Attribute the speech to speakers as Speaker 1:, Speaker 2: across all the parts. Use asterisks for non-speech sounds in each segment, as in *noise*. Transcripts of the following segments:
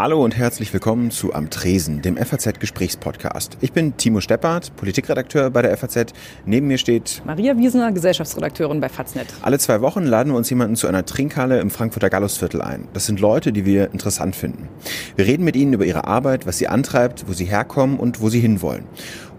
Speaker 1: Hallo und herzlich willkommen zu Am Tresen, dem FAZ-Gesprächspodcast. Ich bin Timo Steppert, Politikredakteur bei der FAZ. Neben mir steht
Speaker 2: Maria Wiesner, Gesellschaftsredakteurin bei Faznet.
Speaker 1: Alle zwei Wochen laden wir uns jemanden zu einer Trinkhalle im Frankfurter Gallusviertel ein. Das sind Leute, die wir interessant finden. Wir reden mit ihnen über ihre Arbeit, was sie antreibt, wo sie herkommen und wo sie hinwollen.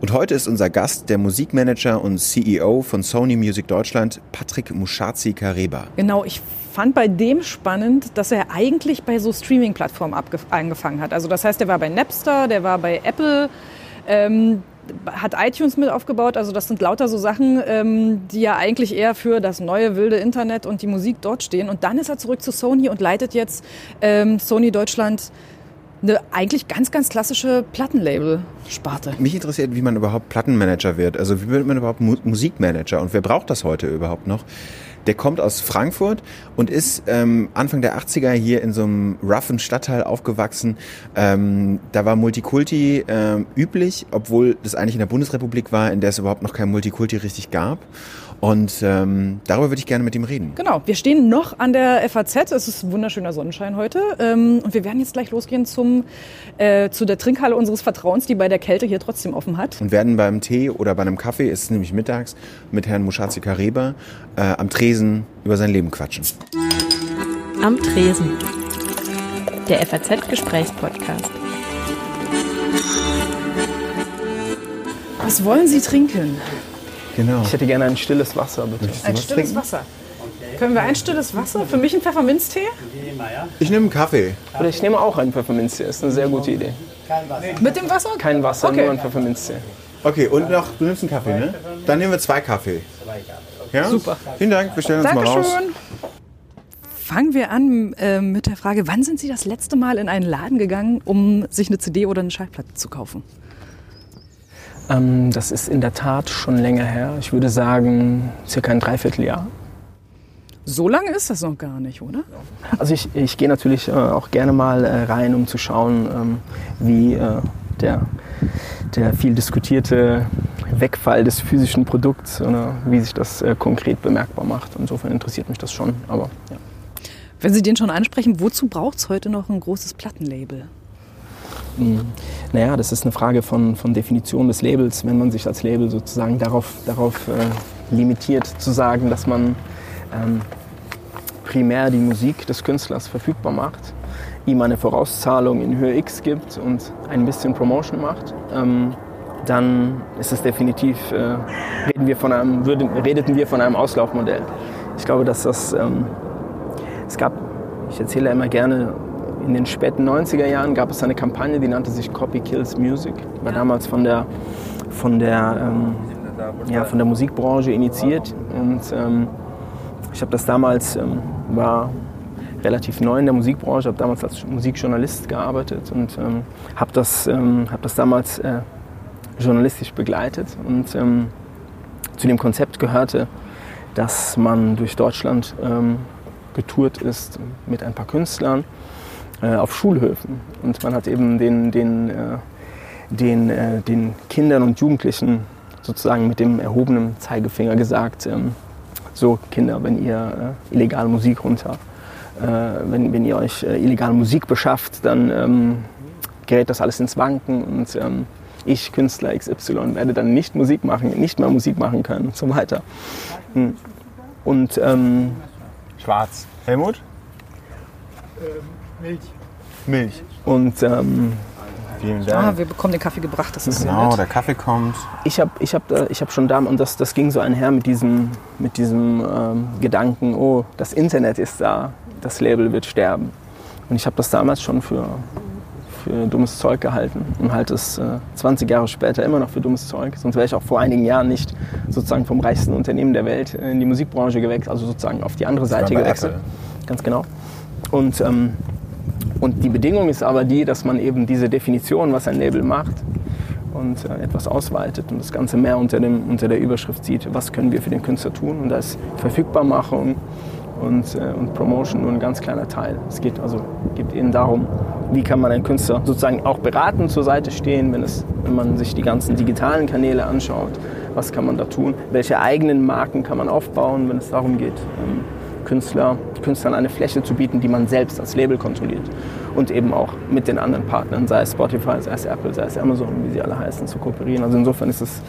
Speaker 1: Und heute ist unser Gast der Musikmanager und CEO von Sony Music Deutschland, Patrick Muschazi Kareba.
Speaker 2: Genau, ich fand bei dem spannend, dass er eigentlich bei so Streaming-Plattformen angefangen hat. Also das heißt, der war bei Napster, der war bei Apple, ähm, hat iTunes mit aufgebaut. Also das sind lauter so Sachen, ähm, die ja eigentlich eher für das neue wilde Internet und die Musik dort stehen. Und dann ist er zurück zu Sony und leitet jetzt ähm, Sony Deutschland eine eigentlich ganz, ganz klassische Plattenlabel-Sparte.
Speaker 1: Mich interessiert, wie man überhaupt Plattenmanager wird. Also wie wird man überhaupt Mu Musikmanager und wer braucht das heute überhaupt noch? Der kommt aus Frankfurt und ist ähm, Anfang der 80er hier in so einem roughen Stadtteil aufgewachsen. Ähm, da war Multikulti ähm, üblich, obwohl das eigentlich in der Bundesrepublik war, in der es überhaupt noch kein Multikulti richtig gab. Und ähm, darüber würde ich gerne mit ihm reden.
Speaker 2: Genau, wir stehen noch an der FAZ. Es ist wunderschöner Sonnenschein heute. Ähm, und wir werden jetzt gleich losgehen zum, äh, zu der Trinkhalle unseres Vertrauens, die bei der Kälte hier trotzdem offen hat.
Speaker 1: Und werden beim Tee oder bei einem Kaffee, ist es nämlich mittags, mit Herrn Muschazi Kareba äh, am Tresen über sein Leben quatschen.
Speaker 3: Am Tresen. Der FAZ-Gesprächspodcast.
Speaker 2: Was wollen Sie trinken?
Speaker 4: Genau. Ich hätte gerne ein stilles Wasser, bitte.
Speaker 2: Ein stilles trinken? Wasser. Können wir ein stilles Wasser? Für mich ein Pfefferminztee?
Speaker 1: Ich nehme einen Kaffee.
Speaker 4: Oder ich nehme auch einen Pfefferminztee. Das ist eine sehr gute Idee.
Speaker 2: Mit dem Wasser?
Speaker 4: Kein Wasser, okay. nur ein Pfefferminztee.
Speaker 1: Okay, und noch, du nimmst einen Kaffee, ne? Dann nehmen wir zwei Kaffee. Ja?
Speaker 2: Super.
Speaker 1: Vielen Dank, wir stellen uns
Speaker 2: Dankeschön.
Speaker 1: mal raus.
Speaker 2: Fangen wir an äh, mit der Frage, wann sind Sie das letzte Mal in einen Laden gegangen, um sich eine CD oder eine Schallplatte zu kaufen?
Speaker 4: Ähm, das ist in der Tat schon länger her. Ich würde sagen, circa ein Dreivierteljahr.
Speaker 2: So lange ist das noch gar nicht, oder?
Speaker 4: Also ich, ich gehe natürlich äh, auch gerne mal äh, rein, um zu schauen, ähm, wie äh, der, der viel diskutierte Wegfall des physischen Produkts oder wie sich das äh, konkret bemerkbar macht. Insofern interessiert mich das schon. Aber, ja.
Speaker 2: Wenn Sie den schon ansprechen, wozu braucht es heute noch ein großes Plattenlabel?
Speaker 4: Hm. Naja, das ist eine Frage von, von Definition des Labels. Wenn man sich als Label sozusagen darauf, darauf äh, limitiert zu sagen, dass man ähm, primär die Musik des Künstlers verfügbar macht, ihm eine Vorauszahlung in Höhe X gibt und ein bisschen Promotion macht, ähm, dann ist es definitiv, äh, reden wir von einem, würden, redeten wir von einem Auslaufmodell. Ich glaube, dass das, ähm, es gab, ich erzähle immer gerne in den späten 90er Jahren gab es eine Kampagne, die nannte sich Copy Kills Music. War damals von der, von der, ähm, ja, von der Musikbranche initiiert. Und ähm, ich habe das damals, ähm, war relativ neu in der Musikbranche, habe damals als Musikjournalist gearbeitet und ähm, habe das, ähm, hab das damals äh, journalistisch begleitet. Und ähm, zu dem Konzept gehörte, dass man durch Deutschland getourt ist mit ein paar Künstlern äh, auf Schulhöfen. Und man hat eben den, den, äh, den, äh, den Kindern und Jugendlichen sozusagen mit dem erhobenen Zeigefinger gesagt, ähm, so Kinder, wenn ihr äh, illegale Musik runter, äh, wenn, wenn ihr euch äh, illegale Musik beschafft, dann ähm, gerät das alles ins Wanken und ähm, ich, Künstler XY, werde dann nicht Musik machen, nicht mehr Musik machen können und so weiter. Hm. Und ähm,
Speaker 1: Schwarz. Helmut?
Speaker 5: Milch.
Speaker 1: Milch.
Speaker 4: Und ähm,
Speaker 1: Vielen Dank.
Speaker 2: Ah, wir bekommen den Kaffee gebracht, das ist
Speaker 1: genau, der Kaffee kommt.
Speaker 4: Ich habe ich hab, ich hab schon da, und das, das ging so einher mit diesem, mit diesem ähm, Gedanken, oh, das Internet ist da, das Label wird sterben. Und ich habe das damals schon für, für dummes Zeug gehalten und halte es äh, 20 Jahre später immer noch für dummes Zeug. Sonst wäre ich auch vor einigen Jahren nicht sozusagen vom reichsten Unternehmen der Welt in die Musikbranche gewechselt, also sozusagen auf die andere Seite gewechselt. Apple. Ganz genau. Und ähm, und die Bedingung ist aber die, dass man eben diese Definition, was ein Label macht, und äh, etwas ausweitet und das Ganze mehr unter, dem, unter der Überschrift sieht, was können wir für den Künstler tun. Und da ist Verfügbarmachung und, äh, und Promotion nur ein ganz kleiner Teil. Es geht also geht eben darum, wie kann man einen Künstler sozusagen auch beraten zur Seite stehen, wenn, es, wenn man sich die ganzen digitalen Kanäle anschaut, was kann man da tun, welche eigenen Marken kann man aufbauen, wenn es darum geht, ähm, Künstler, Künstlern eine Fläche zu bieten, die man selbst als Label kontrolliert. Und eben auch mit den anderen Partnern, sei es Spotify, sei es Apple, sei es Amazon, wie sie alle heißen, zu kooperieren. Also insofern ist es,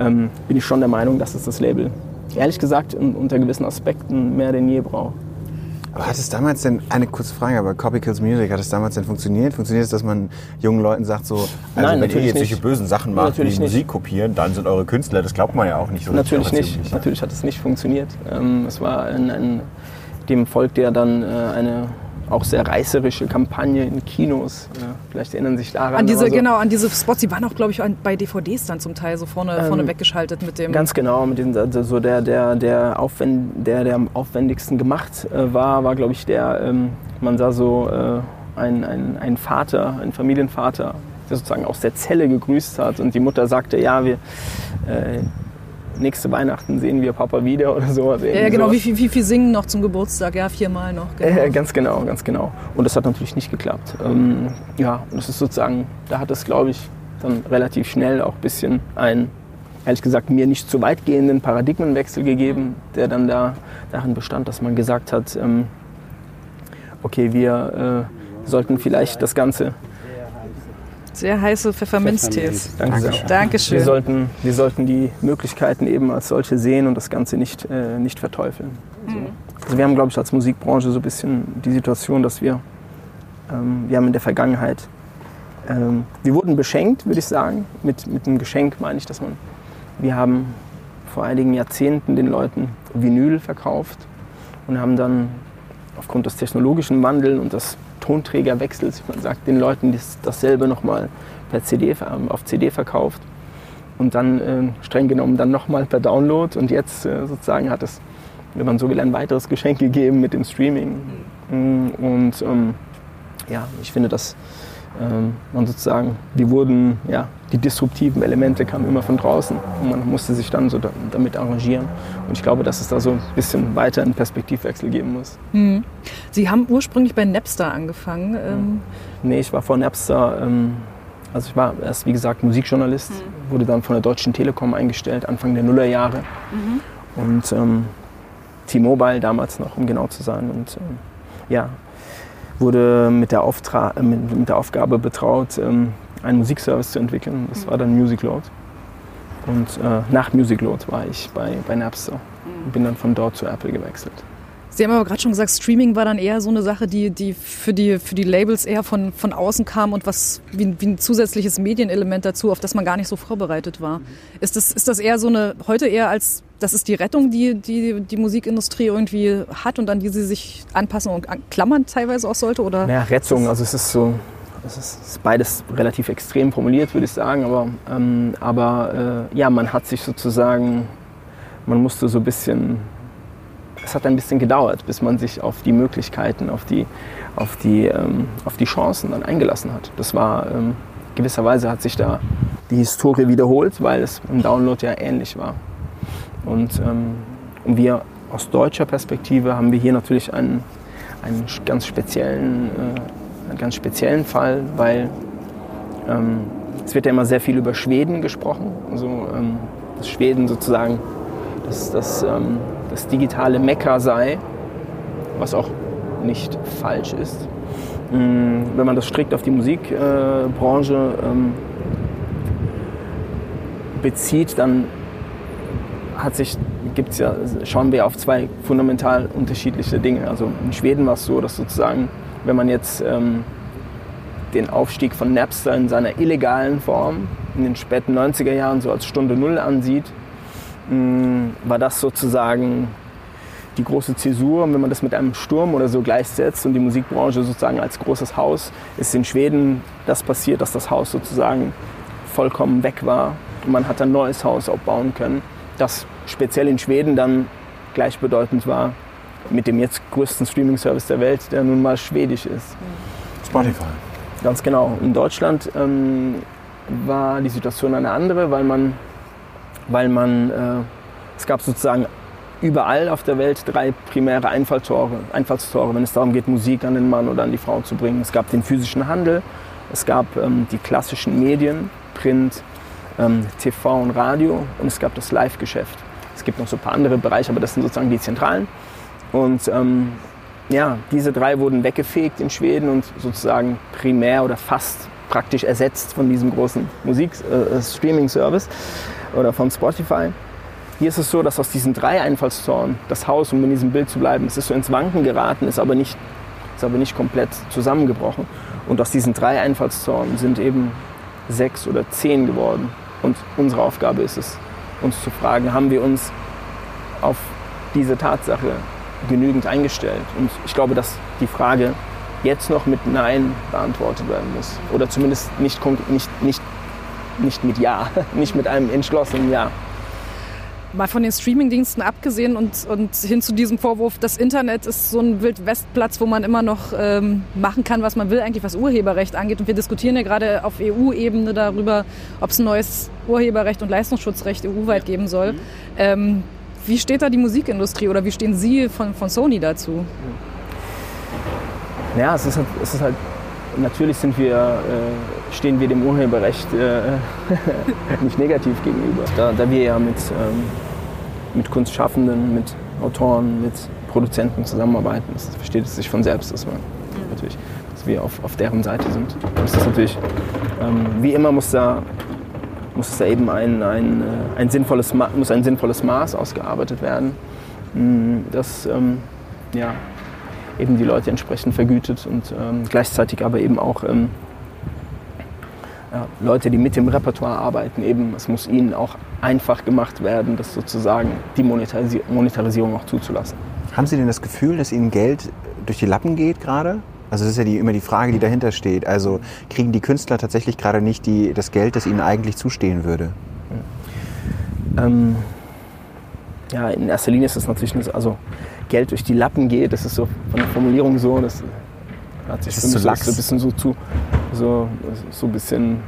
Speaker 4: ähm, bin ich schon der Meinung, dass es das Label ehrlich gesagt in, unter gewissen Aspekten mehr denn je braucht.
Speaker 1: Aber hat es damals denn, eine kurze Frage, aber Copy Kills Music, hat es damals denn funktioniert? Funktioniert es, dass man jungen Leuten sagt so, also
Speaker 4: Nein,
Speaker 1: wenn ihr jetzt
Speaker 4: nicht.
Speaker 1: solche bösen Sachen macht,
Speaker 4: Natürlich
Speaker 1: wie
Speaker 4: nicht.
Speaker 1: Musik kopieren, dann sind eure Künstler, das glaubt man ja auch nicht so.
Speaker 4: Natürlich nicht. Natürlich hat es nicht funktioniert. Ähm, es war ein, ein, dem folgte ja dann äh, eine auch sehr reißerische Kampagne in Kinos. Äh, vielleicht erinnern sich daran.
Speaker 2: An diese,
Speaker 4: so-
Speaker 2: genau, an diese Spots, die waren auch, glaube ich, bei DVDs dann zum Teil so vorne,
Speaker 4: Ähm,
Speaker 2: vorne weggeschaltet mit dem.
Speaker 4: Ganz genau, mit den, also so der, der, der, aufwend, der, der am aufwendigsten gemacht äh, war, war glaube ich der, ähm, man sah so äh, ein, ein, Vater, ein Familienvater, der sozusagen aus der Zelle gegrüßt hat und die Mutter sagte, ja, wir äh, nächste Weihnachten sehen wir Papa wieder oder so. Also
Speaker 2: ja, genau,
Speaker 4: sowas.
Speaker 2: wie viel, wie viel singen noch zum Geburtstag? Ja, viermal noch. Genau.
Speaker 4: Äh, ganz genau, ganz genau. Und das hat natürlich nicht geklappt. Ähm, ja, und das ist sozusagen, da hat es, glaube ich, dann relativ schnell auch ein bisschen einen, ehrlich gesagt, mir nicht zu weit gehenden Paradigmenwechsel gegeben, der dann da darin bestand, dass man gesagt hat, ähm, okay, wir äh, sollten vielleicht das Ganze,
Speaker 2: Sehr heiße Pfefferminztees.
Speaker 4: danke sehr,
Speaker 2: Dankeschön.
Speaker 4: wir sollten, wir sollten die Möglichkeiten eben als solche sehen und das Ganze nicht, äh, nicht verteufeln. So. Also wir haben, glaube ich, als Musikbranche so ein bisschen die Situation, dass wir, ähm, wir haben in der Vergangenheit, ähm, wir wurden beschenkt, würde ich sagen. Mit, mit einem Geschenk meine ich, dass man, wir haben vor einigen Jahrzehnten den Leuten Vinyl verkauft und haben dann aufgrund des technologischen Wandels und des Tonträgerwechsels, wie man sagt, den Leuten das, dasselbe nochmal per CD, ähm, auf CD verkauft und dann äh, streng genommen dann nochmal per Download und jetzt äh, sozusagen hat es, wenn man so will, ein weiteres Geschenk gegeben mit dem Streaming. Mm, Und ähm, ja, ich finde, dass ähm, man sozusagen, die wurden, ja, die disruptiven Elemente kamen immer von draußen und man musste sich dann so da, damit arrangieren. Und ich glaube, dass es da so ein bisschen weiter einen Perspektivwechsel geben muss.
Speaker 2: Hm. Sie haben ursprünglich bei Napster angefangen. Ähm,
Speaker 4: Nee, ich war vor Napster, ähm, also ich war erst wie gesagt Musikjournalist, wurde dann von der Deutschen Telekom eingestellt, Anfang der Nullerjahre. Und ähm, T-Mobile damals noch, um genau zu sein. Und ähm, ja, wurde mit der, Auftra äh, mit, mit der Aufgabe betraut, ähm, einen Musikservice zu entwickeln. Das war dann Music Load. Und äh, nach Music Load war ich bei, bei Napster und bin dann von dort zu Apple gewechselt.
Speaker 2: Sie haben aber gerade schon gesagt, Streaming war dann eher so eine Sache, die, die, für, die für die Labels eher von, von außen kam und was wie, ein- wie ein zusätzliches Medienelement dazu, auf das man gar nicht so vorbereitet war. Ist das, ist das eher so eine, heute eher als, das ist die Rettung, die die, die Musikindustrie irgendwie hat und an die sie sich anpassen und klammern teilweise auch sollte? Oder?
Speaker 4: Ja, Rettung, also es ist so, es ist, es ist beides relativ extrem formuliert, würde ich sagen, aber, ähm, aber äh, ja, man hat sich sozusagen, man musste so ein bisschen, es hat ein bisschen gedauert, bis man sich auf die Möglichkeiten, auf die, auf die, ähm, auf die Chancen dann eingelassen hat. Das war, ähm, gewisserweise hat sich da die Historie wiederholt, weil es im Download ja ähnlich war. Und, ähm, wir aus deutscher Perspektive haben wir hier natürlich einen, einen ganz speziellen, äh, einen ganz speziellen Fall, weil ähm, es wird ja immer sehr viel über Schweden gesprochen. Also, ähm, dass Schweden sozusagen das, das, ähm, das digitale Mekka sei, was auch nicht falsch ist. Mm, Wenn man das strikt auf die Musikbranche äh, bezieht, dann hat sich, gibt's ja, schauen wir auf zwei fundamental unterschiedliche Dinge. Also in Schweden war es so, dass sozusagen, wenn man jetzt ähm, den Aufstieg von Napster in seiner illegalen Form in den späten 90er Jahren so als Stunde Null ansieht, mh, war das sozusagen die große Zäsur. Und wenn man das mit einem Sturm oder so gleichsetzt und die Musikbranche sozusagen als großes Haus, ist in Schweden das passiert, dass das Haus sozusagen vollkommen weg war. Und man hat ein neues Haus aufbauen können, das speziell in Schweden dann gleichbedeutend war mit dem jetzt größten Streaming-Service der Welt, der nun mal schwedisch ist.
Speaker 1: Spotify.
Speaker 4: Ganz genau. In Deutschland ähm, war die Situation eine andere, weil man, weil man äh, es gab sozusagen überall auf der Welt drei primäre Einfalltore, Einfallstore, wenn es darum geht, Musik an den Mann oder an die Frau zu bringen. Es gab den physischen Handel, es gab ähm, die klassischen Medien, Print, ähm, TV und Radio und es gab das Live-Geschäft. Es gibt noch so ein paar andere Bereiche, aber das sind sozusagen die zentralen. Und ähm, ja, diese drei wurden weggefegt in Schweden und sozusagen primär oder fast praktisch ersetzt von diesem großen Musik-Streaming-Service äh, oder von Spotify. Hier ist es so, dass aus diesen drei Einfallstoren das Haus, um in diesem Bild zu bleiben, es ist so ins Wanken geraten, ist aber nicht, ist aber nicht komplett zusammengebrochen. Und aus diesen drei Einfallstoren sind eben sechs oder zehn geworden. Und unsere Aufgabe ist es, uns zu fragen, haben wir uns auf diese Tatsache genügend eingestellt? Und ich glaube, dass die Frage jetzt noch mit Nein beantwortet werden muss. Oder zumindest nicht, nicht, nicht, nicht mit Ja, *laughs* nicht mit einem entschlossenen Ja
Speaker 2: mal von den Streamingdiensten abgesehen und, und hin zu diesem Vorwurf, das Internet ist so ein Wildwestplatz, wo man immer noch ähm, machen kann, was man will, eigentlich was Urheberrecht angeht. Und wir diskutieren ja gerade auf EU-Ebene darüber, ob es ein neues Urheberrecht und Leistungsschutzrecht EU-weit geben soll. Ähm, wie steht da die Musikindustrie oder wie stehen Sie von, von Sony dazu?
Speaker 4: Ja, es ist halt, es ist halt natürlich sind wir, äh, stehen wir dem Urheberrecht äh, *laughs* nicht negativ gegenüber. Da, da, wir ja mit, ähm, mit Kunstschaffenden, mit Autoren, mit Produzenten zusammenarbeiten, das versteht es sich von selbst, dass, man, natürlich, dass wir auf, auf deren Seite sind. Das ist natürlich, ähm, wie immer muss da, muss es da eben ein, ein, äh, ein, sinnvolles, muss ein sinnvolles Maß ausgearbeitet werden, hm, das ähm, ja, eben die Leute entsprechend vergütet und ähm, gleichzeitig aber eben auch ähm, ja, Leute, die mit dem Repertoire arbeiten, eben es muss ihnen auch einfach gemacht werden, das sozusagen die Monetarisi Monetarisierung auch zuzulassen.
Speaker 1: Haben Sie denn das Gefühl, dass Ihnen Geld durch die Lappen geht gerade? Also das ist ja die, immer die Frage, die dahinter steht. Also kriegen die Künstler tatsächlich gerade nicht die, das Geld, das ihnen eigentlich zustehen würde?
Speaker 4: Ähm, ja, in erster Linie ist es natürlich, nicht, also Geld durch die Lappen geht. Das ist so von der Formulierung so, das hat sich für mich so, so ein bisschen so zu, so, so ein bisschen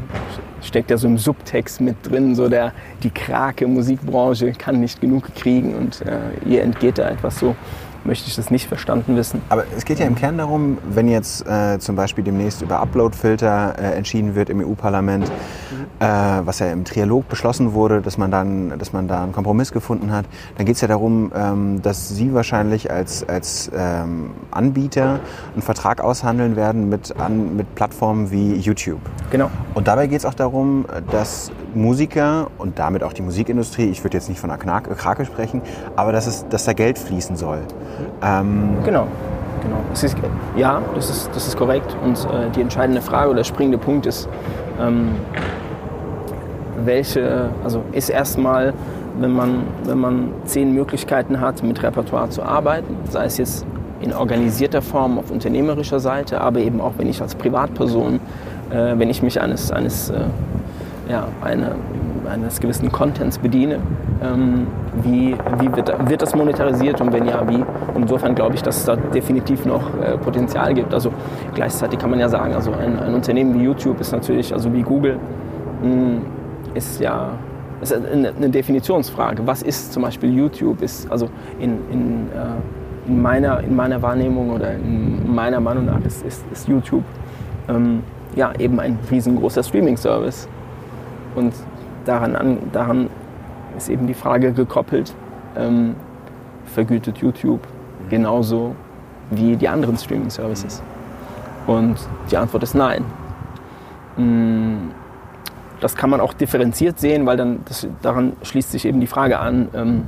Speaker 4: steckt ja so im Subtext mit drin, so der, die Krake Musikbranche kann nicht genug kriegen und äh, ihr entgeht da etwas so möchte ich das nicht verstanden wissen.
Speaker 1: Aber es geht ja im Kern darum, wenn jetzt äh, zum Beispiel demnächst über Uploadfilter äh, entschieden wird im EU-Parlament, mhm. äh, was ja im Trialog beschlossen wurde, dass man dann, dass man da einen Kompromiss gefunden hat, dann geht es ja darum, ähm, dass Sie wahrscheinlich als, als ähm, Anbieter einen Vertrag aushandeln werden mit, an, mit Plattformen wie YouTube.
Speaker 4: Genau.
Speaker 1: Und dabei geht es auch darum, dass Musiker und damit auch die Musikindustrie, ich würde jetzt nicht von einer Krake sprechen, aber dass, es, dass da Geld fließen soll.
Speaker 4: Ähm genau. Genau. Ist, ja, das ist, das ist korrekt. Und äh, die entscheidende Frage oder der springende Punkt ist, ähm, welche, also ist erstmal, wenn man, wenn man zehn Möglichkeiten hat, mit Repertoire zu arbeiten, sei es jetzt in organisierter Form auf unternehmerischer Seite, aber eben auch wenn ich als Privatperson, äh, wenn ich mich eines, eines äh, ja, eine, eines gewissen Contents bediene. Ähm, wie wie wird, wird das monetarisiert und wenn ja, wie? Insofern glaube ich, dass es da definitiv noch äh, Potenzial gibt. Also gleichzeitig kann man ja sagen, also ein, ein Unternehmen wie YouTube ist natürlich, also wie Google, mh, hm, ist ja ist eine, eine, Definitionsfrage. Was ist zum Beispiel YouTube? Ist also in, in, äh, in, meiner, in meiner Wahrnehmung oder in meiner Meinung nach ist, ist, ist YouTube ähm, ja, eben ein riesengroßer Streaming-Service. Und daran, an, daran ist eben die Frage gekoppelt, ähm, vergütet YouTube genauso wie die anderen Streaming-Services? Und die Antwort ist nein. Mm, das kann man auch differenziert sehen, weil dann das, daran schließt sich eben die Frage an, ähm,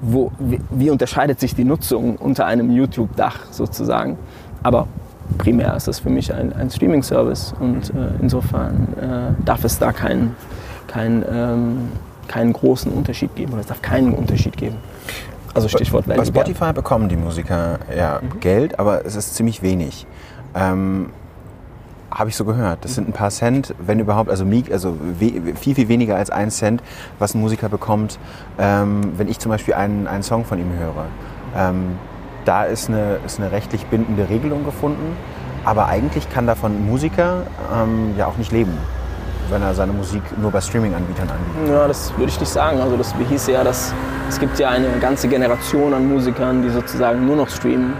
Speaker 4: wo, wie, wie, unterscheidet sich die Nutzung unter einem YouTube-Dach sozusagen. Aber primär ist das für mich ein, ein Streaming-Service und äh, insofern äh, darf es da keinen kein, ähm, keinen großen Unterschied geben oder es darf keinen Unterschied geben.
Speaker 1: Also Stichwort Bei Spotify bekommen die Musiker ja mhm. Geld, aber es ist ziemlich wenig. Ähm, habe ich so gehört. Das sind ein paar Cent, wenn überhaupt, also, also viel, viel weniger als ein Cent, was ein Musiker bekommt, ähm, wenn ich zum Beispiel einen, einen Song von ihm höre. Ähm, da ist eine, ist eine rechtlich bindende Regelung gefunden. Aber eigentlich kann davon ein Musiker ähm, ja auch nicht leben, wenn er seine Musik nur bei Streaming-Anbietern anbietet.
Speaker 4: Ja, das würde ich nicht sagen. Also das hieß ja, dass es gibt ja eine ganze Generation an Musikern, die sozusagen nur noch streamen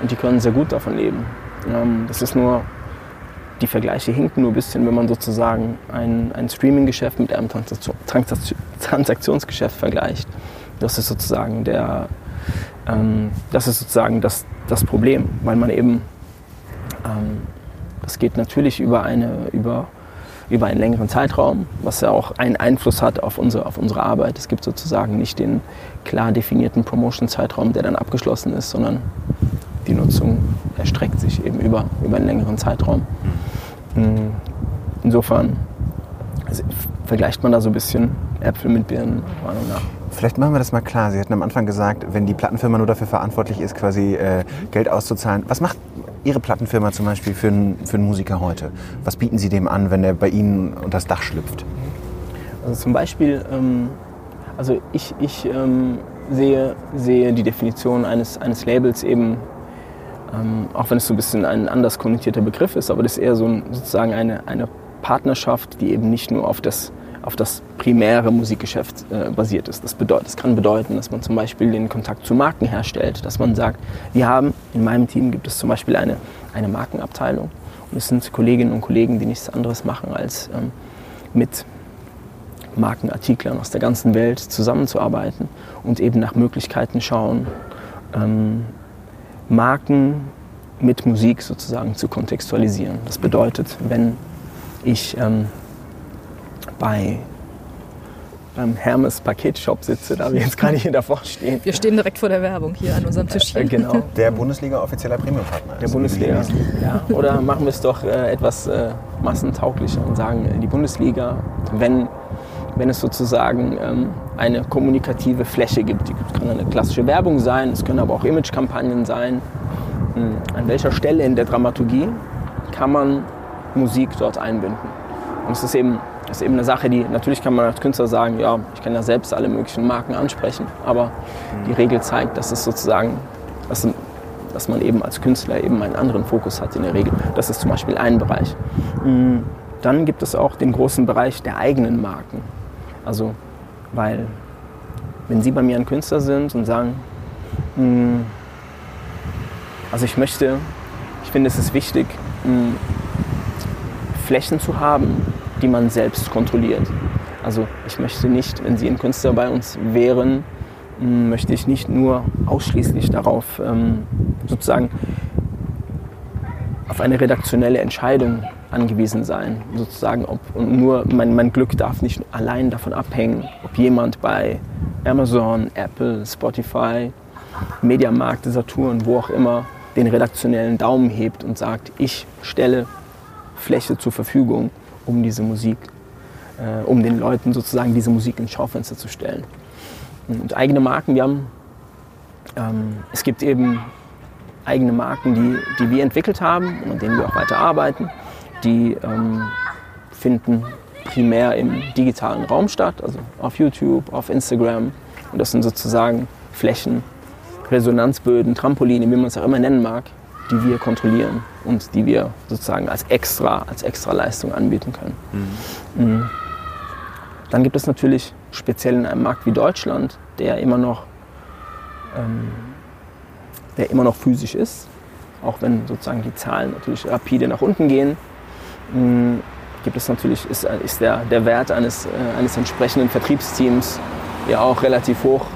Speaker 4: und die können sehr gut davon leben. Ähm, das ist nur, die Vergleiche hinken nur ein bisschen, wenn man sozusagen ein, ein Streaming-Geschäft mit einem Transaktionsgeschäft vergleicht. Das ist sozusagen der Ähm, das ist sozusagen das, das Problem, weil man eben, ähm, das geht natürlich über, eine, über, über einen längeren Zeitraum, was ja auch einen Einfluss hat auf unsere, auf unsere Arbeit. Es gibt sozusagen nicht den klar definierten Promotion-Zeitraum, der dann abgeschlossen ist, sondern die Nutzung erstreckt sich eben über, über einen längeren Zeitraum. Mhm. Insofern also, vergleicht man da so ein bisschen Äpfel mit Birnen, meiner Meinung nach.
Speaker 1: Vielleicht machen wir das mal klar. Sie hatten am Anfang gesagt, wenn die Plattenfirma nur dafür verantwortlich ist, quasi äh, Geld auszuzahlen. Was macht Ihre Plattenfirma zum Beispiel für einen, für einen Musiker heute? Was bieten Sie dem an, wenn er bei Ihnen unter das Dach schlüpft?
Speaker 4: Also zum Beispiel, ähm, also ich, ich ähm, sehe, sehe die Definition eines, eines Labels eben, ähm, auch wenn es so ein bisschen ein anders konnotierter Begriff ist, aber das ist eher so ein, sozusagen eine, eine Partnerschaft, die eben nicht nur auf das auf das primäre Musikgeschäft äh, basiert ist. Das, bedeut, das kann bedeuten, dass man zum Beispiel den Kontakt zu Marken herstellt, dass man sagt, wir haben, in meinem Team gibt es zum Beispiel eine, eine Markenabteilung und es sind Kolleginnen und Kollegen, die nichts anderes machen, als ähm, mit Markenartiklern aus der ganzen Welt zusammenzuarbeiten und eben nach Möglichkeiten schauen, ähm, Marken mit Musik sozusagen zu kontextualisieren. Das bedeutet, wenn ich ähm, bei beim Hermes Paketshop sitze, da wir jetzt gerade hier davor stehen.
Speaker 2: Wir stehen direkt vor der Werbung hier an unserem Tisch.
Speaker 1: Äh, genau. Der Bundesliga offizieller Premiumpartner.
Speaker 4: Der Bundesliga. Ja. Oder machen wir es doch äh, etwas äh, massentauglicher und sagen, die Bundesliga, wenn, wenn es sozusagen ähm, eine kommunikative Fläche gibt, die kann eine klassische Werbung sein, es können aber auch Imagekampagnen sein, hm, an welcher Stelle in der Dramaturgie kann man Musik dort einbinden. Und es ist eben ist eben eine Sache, die natürlich kann man als Künstler sagen, ja, ich kann ja selbst alle möglichen Marken ansprechen, aber die Regel zeigt, dass es sozusagen, dass, dass man eben als Künstler eben einen anderen Fokus hat in der Regel. Das ist zum Beispiel ein Bereich. Mm, dann gibt es auch den großen Bereich der eigenen Marken. Also, weil wenn Sie bei mir ein Künstler sind und sagen, mm, also ich möchte, ich finde es ist wichtig, mm, Flächen zu haben, die man selbst kontrolliert. Also ich möchte nicht, wenn Sie ein Künstler bei uns wären, möchte ich nicht nur ausschließlich darauf ähm, sozusagen auf eine redaktionelle Entscheidung angewiesen sein, sozusagen, ob, und nur mein, mein Glück darf nicht allein davon abhängen, ob jemand bei Amazon, Apple, Spotify, Mediamarkt, Saturn, wo auch immer, den redaktionellen Daumen hebt und sagt, ich stelle Fläche zur Verfügung um diese Musik, äh, um den Leuten sozusagen diese Musik ins Schaufenster zu stellen. Und eigene Marken, wir haben, ähm, es gibt eben eigene Marken, die, die wir entwickelt haben und an denen wir auch weiter arbeiten, die ähm, finden primär im digitalen Raum statt, also auf YouTube, auf Instagram. Und das sind sozusagen Flächen, Resonanzböden, Trampoline, wie man es auch immer nennen mag, die wir kontrollieren und die wir sozusagen als extra, als extra Leistung anbieten können. Mhm. Mhm. Dann gibt es natürlich speziell in einem Markt wie Deutschland, der immer noch, ähm, der immer noch physisch ist, auch wenn sozusagen die Zahlen natürlich rapide nach unten gehen, mh, gibt es natürlich, ist, ist der, der Wert eines, äh, eines entsprechenden Vertriebsteams ja auch relativ hoch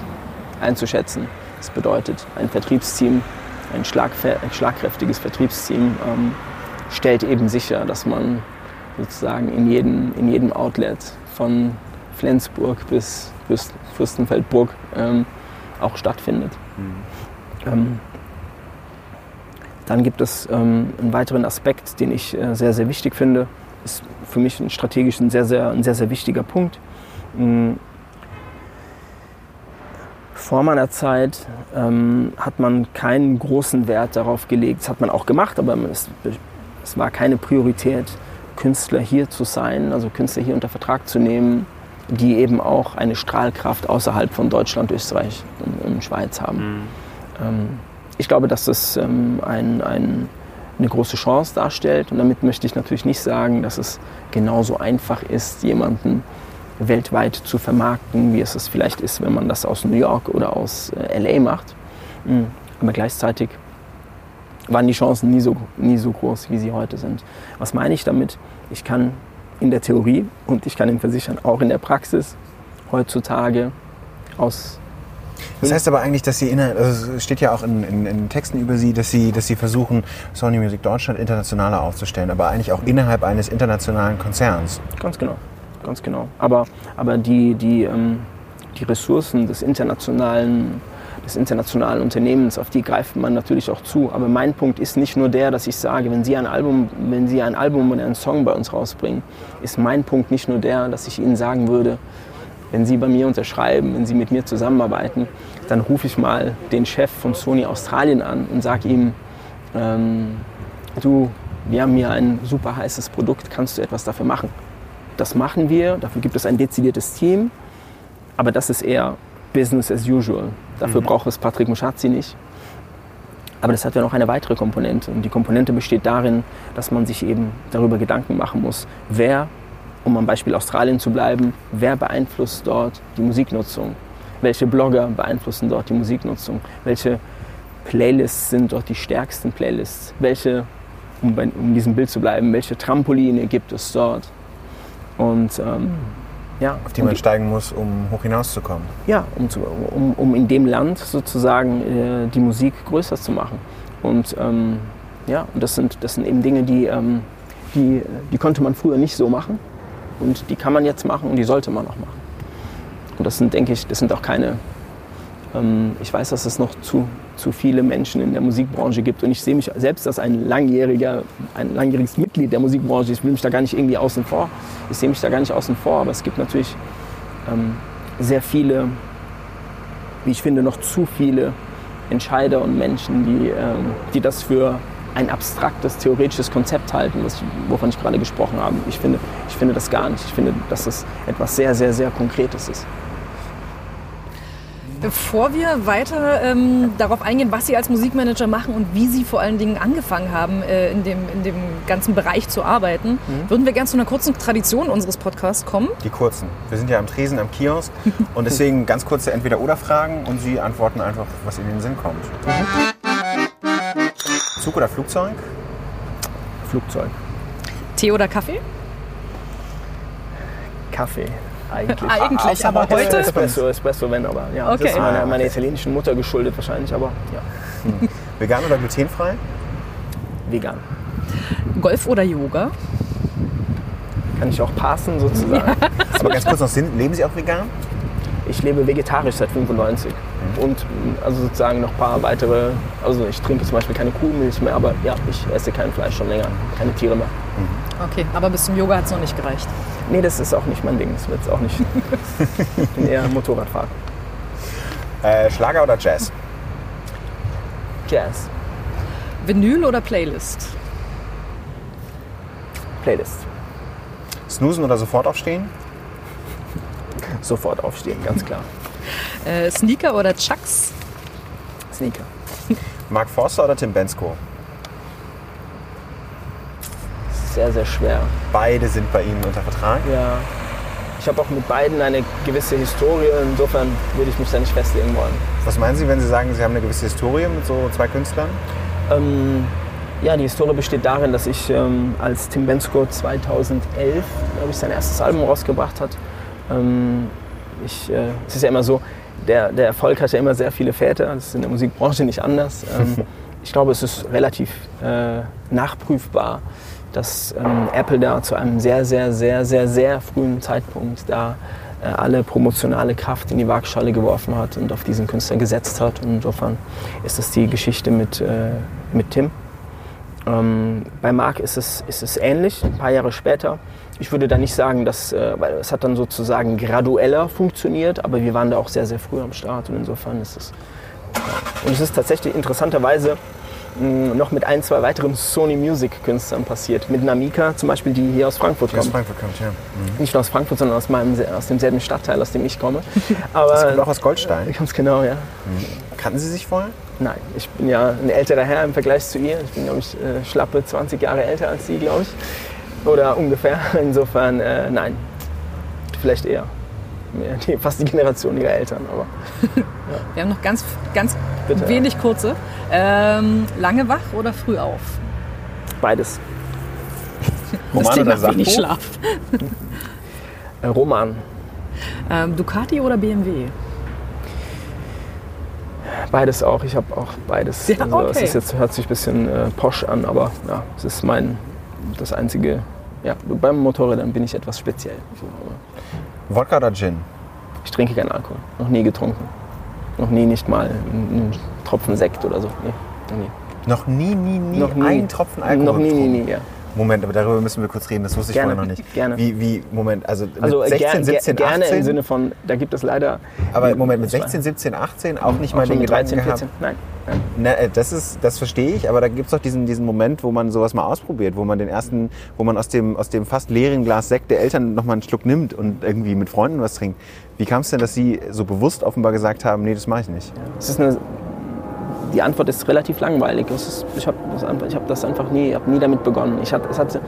Speaker 4: einzuschätzen. Das bedeutet, ein Vertriebsteam ein, schlagkräftiges Vertriebsteam ähm, stellt eben sicher, dass man sozusagen in jedem, in jedem Outlet von Flensburg bis, bis Fürstenfeldburg ähm, auch stattfindet. Mhm. Ähm, dann gibt es ähm, einen weiteren Aspekt, den ich äh, sehr, sehr wichtig finde. Ist für mich ein strategisch ein sehr, sehr, ein sehr, sehr wichtiger Punkt. Mhm vor meiner Zeit ähm, hat man keinen großen Wert darauf gelegt. Das hat man auch gemacht, aber es, es, war keine Priorität, Künstler hier zu sein, also Künstler hier unter Vertrag zu nehmen, die eben auch eine Strahlkraft außerhalb von Deutschland, Österreich und, und Schweiz haben. Mhm. Ähm, ich glaube, dass das ähm, ein, ein, eine große Chance darstellt und damit möchte ich natürlich nicht sagen, dass es genauso einfach ist, jemanden weltweit zu vermarkten, wie es es vielleicht ist, wenn man das aus New York oder aus äh, LA macht. Mhm. Aber gleichzeitig waren die Chancen nie so, nie so groß, wie sie heute sind. Was meine ich damit? Ich kann in der Theorie und ich kann Ihnen versichern, auch in der Praxis heutzutage aus
Speaker 1: Das heißt aber eigentlich, dass Sie innerhalb, also es steht ja auch in, in, in Texten über Sie, dass Sie, dass Sie versuchen, Sony Music Deutschland internationaler aufzustellen, aber eigentlich auch innerhalb eines internationalen Konzerns.
Speaker 4: Ganz genau, ganz genau. Aber, aber die, die, ähm, die Ressourcen des internationalen, des internationalen Unternehmens, auf die greift man natürlich auch zu. Aber mein Punkt ist nicht nur der, dass ich sage, wenn Sie ein Album, wenn Sie ein Album oder einen Song bei uns rausbringen, ist mein Punkt nicht nur der, dass ich Ihnen sagen würde, wenn Sie bei mir unterschreiben, wenn Sie mit mir zusammenarbeiten, dann rufe ich mal den Chef von Sony Australien an und sage ihm, ähm, du, wir haben hier ein super heißes Produkt, kannst du etwas dafür machen? Das machen wir, dafür gibt es ein dezidiertes Team, aber das ist eher Business as usual. Dafür braucht es Patrick Muschazzi nicht. Aber das hat ja noch eine weitere Komponente. Und die Komponente besteht darin, dass man sich eben darüber Gedanken machen muss, wer um am Beispiel Australien zu bleiben, wer beeinflusst dort die Musiknutzung? Welche Blogger beeinflussen dort die Musiknutzung? Welche Playlists sind dort die stärksten Playlists? Welche, um bei um diesem Bild zu bleiben, welche Trampoline gibt es dort? Und ähm, ja,
Speaker 1: Auf die man steigen muss, um hoch hinauszukommen.
Speaker 4: ja, um, zu, um, um in dem Land sozusagen äh, die Musik größer zu machen. Und ähm, ja, und das sind, das sind eben Dinge, die, ähm, die, die konnte man früher nicht so machen. Und die kann man jetzt machen und die sollte man auch machen. Und das sind, denke ich, das sind auch keine. Ähm, ich weiß, dass es noch zu, zu viele Menschen in der Musikbranche gibt. Und ich sehe mich selbst als ein langjähriger, ein langjähriges Mitglied der Musikbranche. Ich will mich da gar nicht irgendwie außen vor. Ich sehe mich da gar nicht außen vor. Aber es gibt natürlich ähm, sehr viele, wie ich finde, noch zu viele Entscheider und Menschen, die, ähm, die das für ein abstraktes, theoretisches Konzept halten, das, wovon ich gerade gesprochen habe. Ich finde, ich finde das gar nicht. Ich finde, dass es etwas sehr, sehr, sehr Konkretes ist.
Speaker 2: Bevor wir weiter ähm, darauf eingehen, was Sie als Musikmanager machen und wie Sie vor allen Dingen angefangen haben, äh, in, dem, in dem ganzen Bereich zu arbeiten, würden wir gerne zu einer kurzen Tradition unseres Podcasts kommen.
Speaker 1: Die kurzen. Wir sind ja am Tresen, am Kiosk *laughs* und deswegen ganz kurze Entweder-Oder-Fragen und Sie antworten einfach, was Ihnen in den Sinn kommt. Zug oder Flugzeug?
Speaker 4: Flugzeug,
Speaker 2: Tee oder Kaffee?
Speaker 4: Kaffee. Eigentlich.
Speaker 2: Eigentlich, aber
Speaker 1: heute-
Speaker 2: heute.
Speaker 4: Espresso, Espresso, wenn aber. Ja,
Speaker 2: Okay.
Speaker 4: Das ist meiner,
Speaker 1: Ah,
Speaker 4: meiner italienischen Mutter geschuldet wahrscheinlich, aber ja,
Speaker 1: Vegan oder glutenfrei?
Speaker 4: vegan.
Speaker 2: Golf oder Yoga?
Speaker 4: Kann ich auch passen sozusagen.
Speaker 1: Aber ganz kurz noch Sinn, leben Sie auch vegan?
Speaker 4: Ich lebe vegetarisch seit 95 und mh, also sozusagen noch ein paar weitere, also ich trinke zum Beispiel keine Kuhmilch mehr, aber ja, ich esse kein Fleisch schon länger, keine Tiere mehr.
Speaker 2: Okay, aber bis zum Yoga hat es noch nicht gereicht.
Speaker 4: Nee, das ist auch nicht mein Ding, das wird es auch nicht. Ich bin eher Motorradfahrer.
Speaker 1: Äh, Schlager oder Jazz?
Speaker 4: Jazz,
Speaker 2: Vinyl oder Playlist?
Speaker 4: Playlist,
Speaker 1: Snoosen oder sofort aufstehen?
Speaker 4: sofort aufstehen, ganz klar.
Speaker 2: Äh, Sneaker oder Chucks?
Speaker 4: Sneaker,
Speaker 1: Mark Forster oder Tim Bensko?
Speaker 4: Sehr, sehr schwer.
Speaker 1: Beide sind bei Ihnen unter Vertrag.
Speaker 4: Ja, ich habe auch mit beiden eine gewisse Historie, insofern würde ich mich da nicht festlegen wollen.
Speaker 1: Was meinen Sie, wenn Sie sagen, Sie haben eine gewisse Historie mit so zwei Künstlern?
Speaker 4: Ähm, ja, die Historie besteht darin, dass ich ähm, als Tim Bensko 2011, glaube ich, sein erstes Album rausgebracht hat. Ähm, ich, äh, es ist ja immer so, der, der Erfolg hat ja immer sehr viele Väter. Das ist in der Musikbranche nicht anders. Ähm, *laughs* ich glaube, es ist relativ äh, nachprüfbar, dass ähm, Apple da zu einem sehr, sehr, sehr, sehr, sehr frühen Zeitpunkt da äh, alle promotionale Kraft in die Waagschale geworfen hat und auf diesen Künstler gesetzt hat. Und insofern ist das die Geschichte mit, äh, mit Tim. Ähm, bei Marc ist es, ist es ähnlich, ein paar Jahre später. Ich würde da nicht sagen, dass, äh, weil es hat dann sozusagen gradueller funktioniert, aber wir waren da auch sehr, sehr früh am Start und insofern ist es. Ja. Und es ist tatsächlich interessanterweise noch mit ein, zwei weiteren Sony Music Künstlern passiert. Mit Namika zum Beispiel, die hier aus Frankfurt
Speaker 1: Aus
Speaker 4: kommt.
Speaker 1: Frankfurt kommt, ja.
Speaker 4: Nicht nur aus Frankfurt, sondern aus, meinem, aus demselben Stadtteil, aus dem ich komme. *laughs*
Speaker 1: Das kommt
Speaker 4: Aber
Speaker 1: auch aus Goldstein. *laughs*
Speaker 4: ganz genau, ja.
Speaker 1: Kannten Sie sich vorher?
Speaker 4: Nein, ich bin ja ein älterer Herr im Vergleich zu ihr. Ich bin, glaube ich, äh, schlappe 20 Jahre älter als sie, glaube ich. Oder ungefähr. *laughs* Insofern, äh, nein. Vielleicht eher. Die, fast die Generation ihrer Eltern. Aber *laughs*
Speaker 2: Wir haben noch ganz, ganz
Speaker 4: Bitte.
Speaker 2: wenig kurze. Ähm, lange wach oder früh auf?
Speaker 4: beides.
Speaker 1: Roman
Speaker 2: das Thema
Speaker 1: oder
Speaker 2: wenig
Speaker 1: Sachbuch?
Speaker 2: Schlaf.
Speaker 4: Äh, Roman.
Speaker 2: Ähm, Ducati oder BMW?
Speaker 4: Beides auch. Ich habe auch beides.
Speaker 2: Ja,
Speaker 4: also, es
Speaker 2: okay.
Speaker 4: ist jetzt, hört sich ein bisschen äh, posch an, aber ja, es ist mein, das einzige. Ja, beim Motorrädern bin ich etwas speziell. So, aber
Speaker 1: Wodka oder Gin?
Speaker 4: ich trinke keinen Alkohol. Noch nie getrunken. Noch nie nicht mal einen Tropfen Sekt oder so. Nee, noch nie.
Speaker 1: Noch nie, nie, nie,
Speaker 4: Noch nie.
Speaker 1: einen Tropfen Alkohol
Speaker 4: Noch nie, nie, nie, ja.
Speaker 1: Moment, aber darüber müssen wir kurz reden, das wusste ich
Speaker 4: Gerne,
Speaker 1: vorher noch nicht.
Speaker 4: gerne.
Speaker 1: Wie, wie, Moment, also mit
Speaker 4: Also äh,
Speaker 1: 16,
Speaker 4: ger-
Speaker 1: 17,
Speaker 4: ger- gerne
Speaker 1: 18?
Speaker 4: im Sinne von, da gibt es leider.
Speaker 1: aber Moment, mit
Speaker 4: Zwei.
Speaker 1: 16, 17, 18 auch nicht
Speaker 4: Auch
Speaker 1: mal den Gedanken
Speaker 4: 13,
Speaker 1: gehabt?
Speaker 4: 14. Nein, nein.
Speaker 1: Na, äh, das ist, das verstehe ich, aber da gibt es doch diesen, diesen Moment, wo man sowas mal ausprobiert, wo man den ersten, wo man aus dem, aus dem fast leeren Glas Sekt der Eltern noch mal einen Schluck nimmt und irgendwie mit Freunden was trinkt. Wie kam es denn, dass Sie so bewusst offenbar gesagt haben, nee, das mache ich nicht?
Speaker 4: Es ist eine, die Antwort ist relativ langweilig. Ist, ich habe das, hab das einfach nie, hab nie damit begonnen. Ich, hat, hat,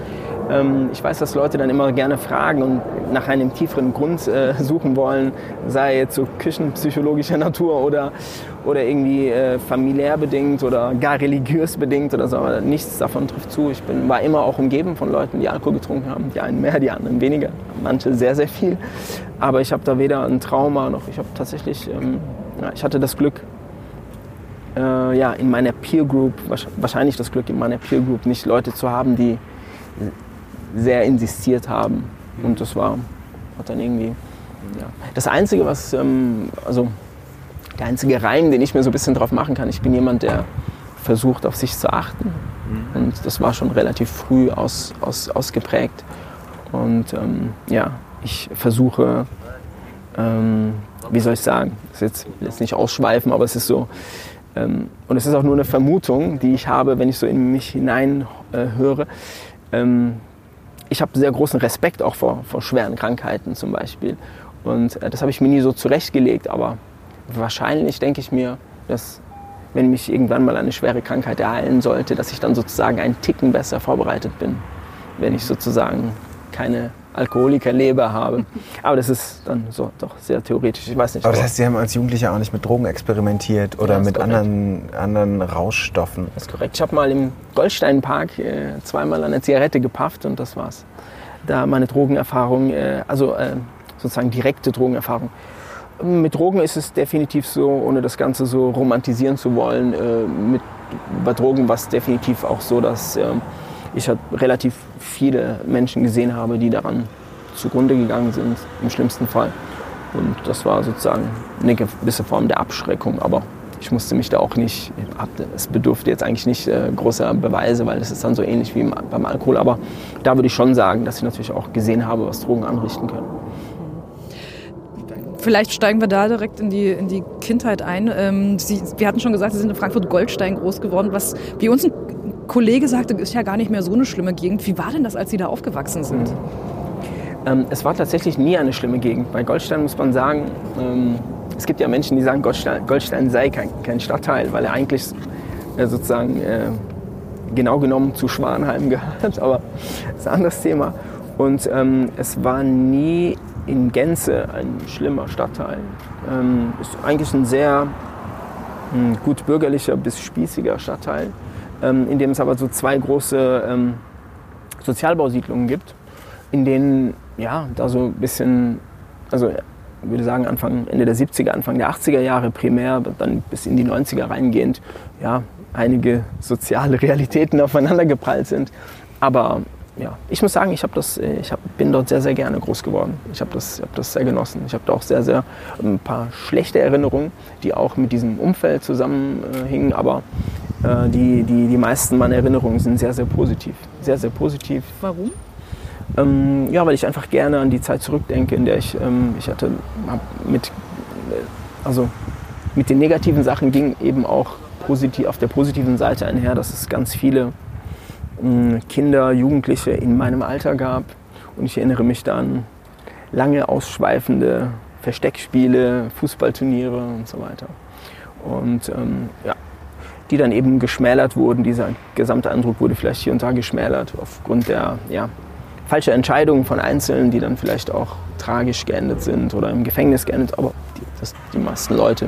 Speaker 4: ähm, ich weiß, dass Leute dann immer gerne fragen und nach einem tieferen Grund äh, suchen wollen, sei jetzt so küchenpsychologischer Natur oder, oder irgendwie äh, familiär bedingt oder gar religiös bedingt oder so. Aber nichts davon trifft zu. Ich bin, war immer auch umgeben von Leuten, die Alkohol getrunken haben. Die einen mehr, die anderen weniger. Manche sehr, sehr viel. Aber ich habe da weder ein Trauma noch, ich habe tatsächlich, ähm, ja, ich hatte das Glück, äh, ja, in meiner Peer Group, wahrsch- wahrscheinlich das Glück in meiner Peer Group, nicht Leute zu haben, die sehr insistiert haben. Und das war, hat dann irgendwie, ja. Das Einzige, was, ähm, also der einzige Reim, den ich mir so ein bisschen drauf machen kann, ich bin jemand, der versucht, auf sich zu achten. Und das war schon relativ früh aus, aus, ausgeprägt. Und ähm, ja, ich versuche, ähm, wie soll ich sagen, das ist jetzt, jetzt nicht ausschweifen, aber es ist so, und es ist auch nur eine Vermutung, die ich habe, wenn ich so in mich hinein äh, höre. Ähm, ich habe sehr großen Respekt auch vor, vor schweren Krankheiten zum Beispiel. Und äh, das habe ich mir nie so zurechtgelegt, aber wahrscheinlich denke ich mir, dass wenn mich irgendwann mal eine schwere Krankheit ereilen sollte, dass ich dann sozusagen einen Ticken besser vorbereitet bin, wenn ich sozusagen keine Alkoholikerleber habe. Aber das ist dann so doch sehr theoretisch. Ich weiß nicht.
Speaker 1: Aber das heißt, Sie haben als Jugendlicher auch nicht mit Drogen experimentiert oder
Speaker 4: Ja,
Speaker 1: mit
Speaker 4: korrekt.
Speaker 1: anderen, anderen Rauschstoffen?
Speaker 4: Das ist korrekt. Ich habe mal im Goldsteinpark äh, zweimal eine Zigarette gepafft und das war's. Da meine Drogenerfahrung, äh, also äh, sozusagen direkte Drogenerfahrung. Mit Drogen ist es definitiv so, ohne das Ganze so romantisieren zu wollen, äh, mit, bei Drogen war es definitiv auch so, dass äh, ich halt relativ viele Menschen gesehen habe, die daran zugrunde gegangen sind, im schlimmsten Fall. Und das war sozusagen eine gewisse Form der Abschreckung, aber ich musste mich da auch nicht, es bedurfte jetzt eigentlich nicht äh, großer Beweise, weil es ist dann so ähnlich wie im- beim Alkohol. Aber da würde ich schon sagen, dass ich natürlich auch gesehen habe, was Drogen anrichten können.
Speaker 2: Vielleicht steigen wir da direkt in die, in die Kindheit ein. Ähm, Sie, wir hatten schon gesagt, Sie sind in Frankfurt-Goldstein groß geworden. Was wie uns ein Kollege sagte, ist ja gar nicht mehr so eine schlimme Gegend. Wie war denn das, als Sie da aufgewachsen sind?
Speaker 4: Ähm, es war tatsächlich nie eine schlimme Gegend. Bei Goldstein muss man sagen, ähm, es gibt ja Menschen, die sagen, Goldstein, Goldstein sei kein, kein Stadtteil, weil er eigentlich äh, sozusagen äh, genau genommen zu Schwanheim *laughs* gehört, aber das ist ein anderes Thema. Und ähm, es war nie in Gänze ein schlimmer Stadtteil. Ähm, ist eigentlich ein sehr hm, gut bürgerlicher bis spießiger Stadtteil, in dem es aber so zwei große ähm, Sozialbausiedlungen gibt, in denen ja da so ein bisschen, also ich würde sagen Anfang, Ende der 70er, Anfang der 80er Jahre primär, dann bis in die 90er reingehend, ja, einige soziale *laughs* Realitäten aufeinander geprallt sind. Aber ja, ich muss sagen, ich, das, ich hab, bin dort sehr, sehr gerne groß geworden. Ich habe das, hab das sehr genossen. Ich habe da auch sehr, sehr ein paar schlechte Erinnerungen, die auch mit diesem Umfeld zusammenhingen. Aber äh, die, die, die meisten meiner Erinnerungen sind sehr, sehr positiv. Sehr, sehr positiv.
Speaker 2: Warum?
Speaker 4: Ähm, ja, weil ich einfach gerne an die Zeit zurückdenke, in der ich, ähm, ich hatte mit, äh, also mit den negativen Sachen ging eben auch positiv, auf der positiven Seite einher, dass es ganz viele mh, Kinder, Jugendliche in meinem Alter gab. Und ich erinnere mich da an lange ausschweifende Versteckspiele, Fußballturniere und so weiter. Und ähm, ja, die dann eben geschmälert wurden. Dieser gesamte Eindruck wurde vielleicht hier und da geschmälert aufgrund der ja, falschen Entscheidungen von Einzelnen, die dann vielleicht auch tragisch geendet sind oder im Gefängnis geendet. Aber die, das, die meisten Leute,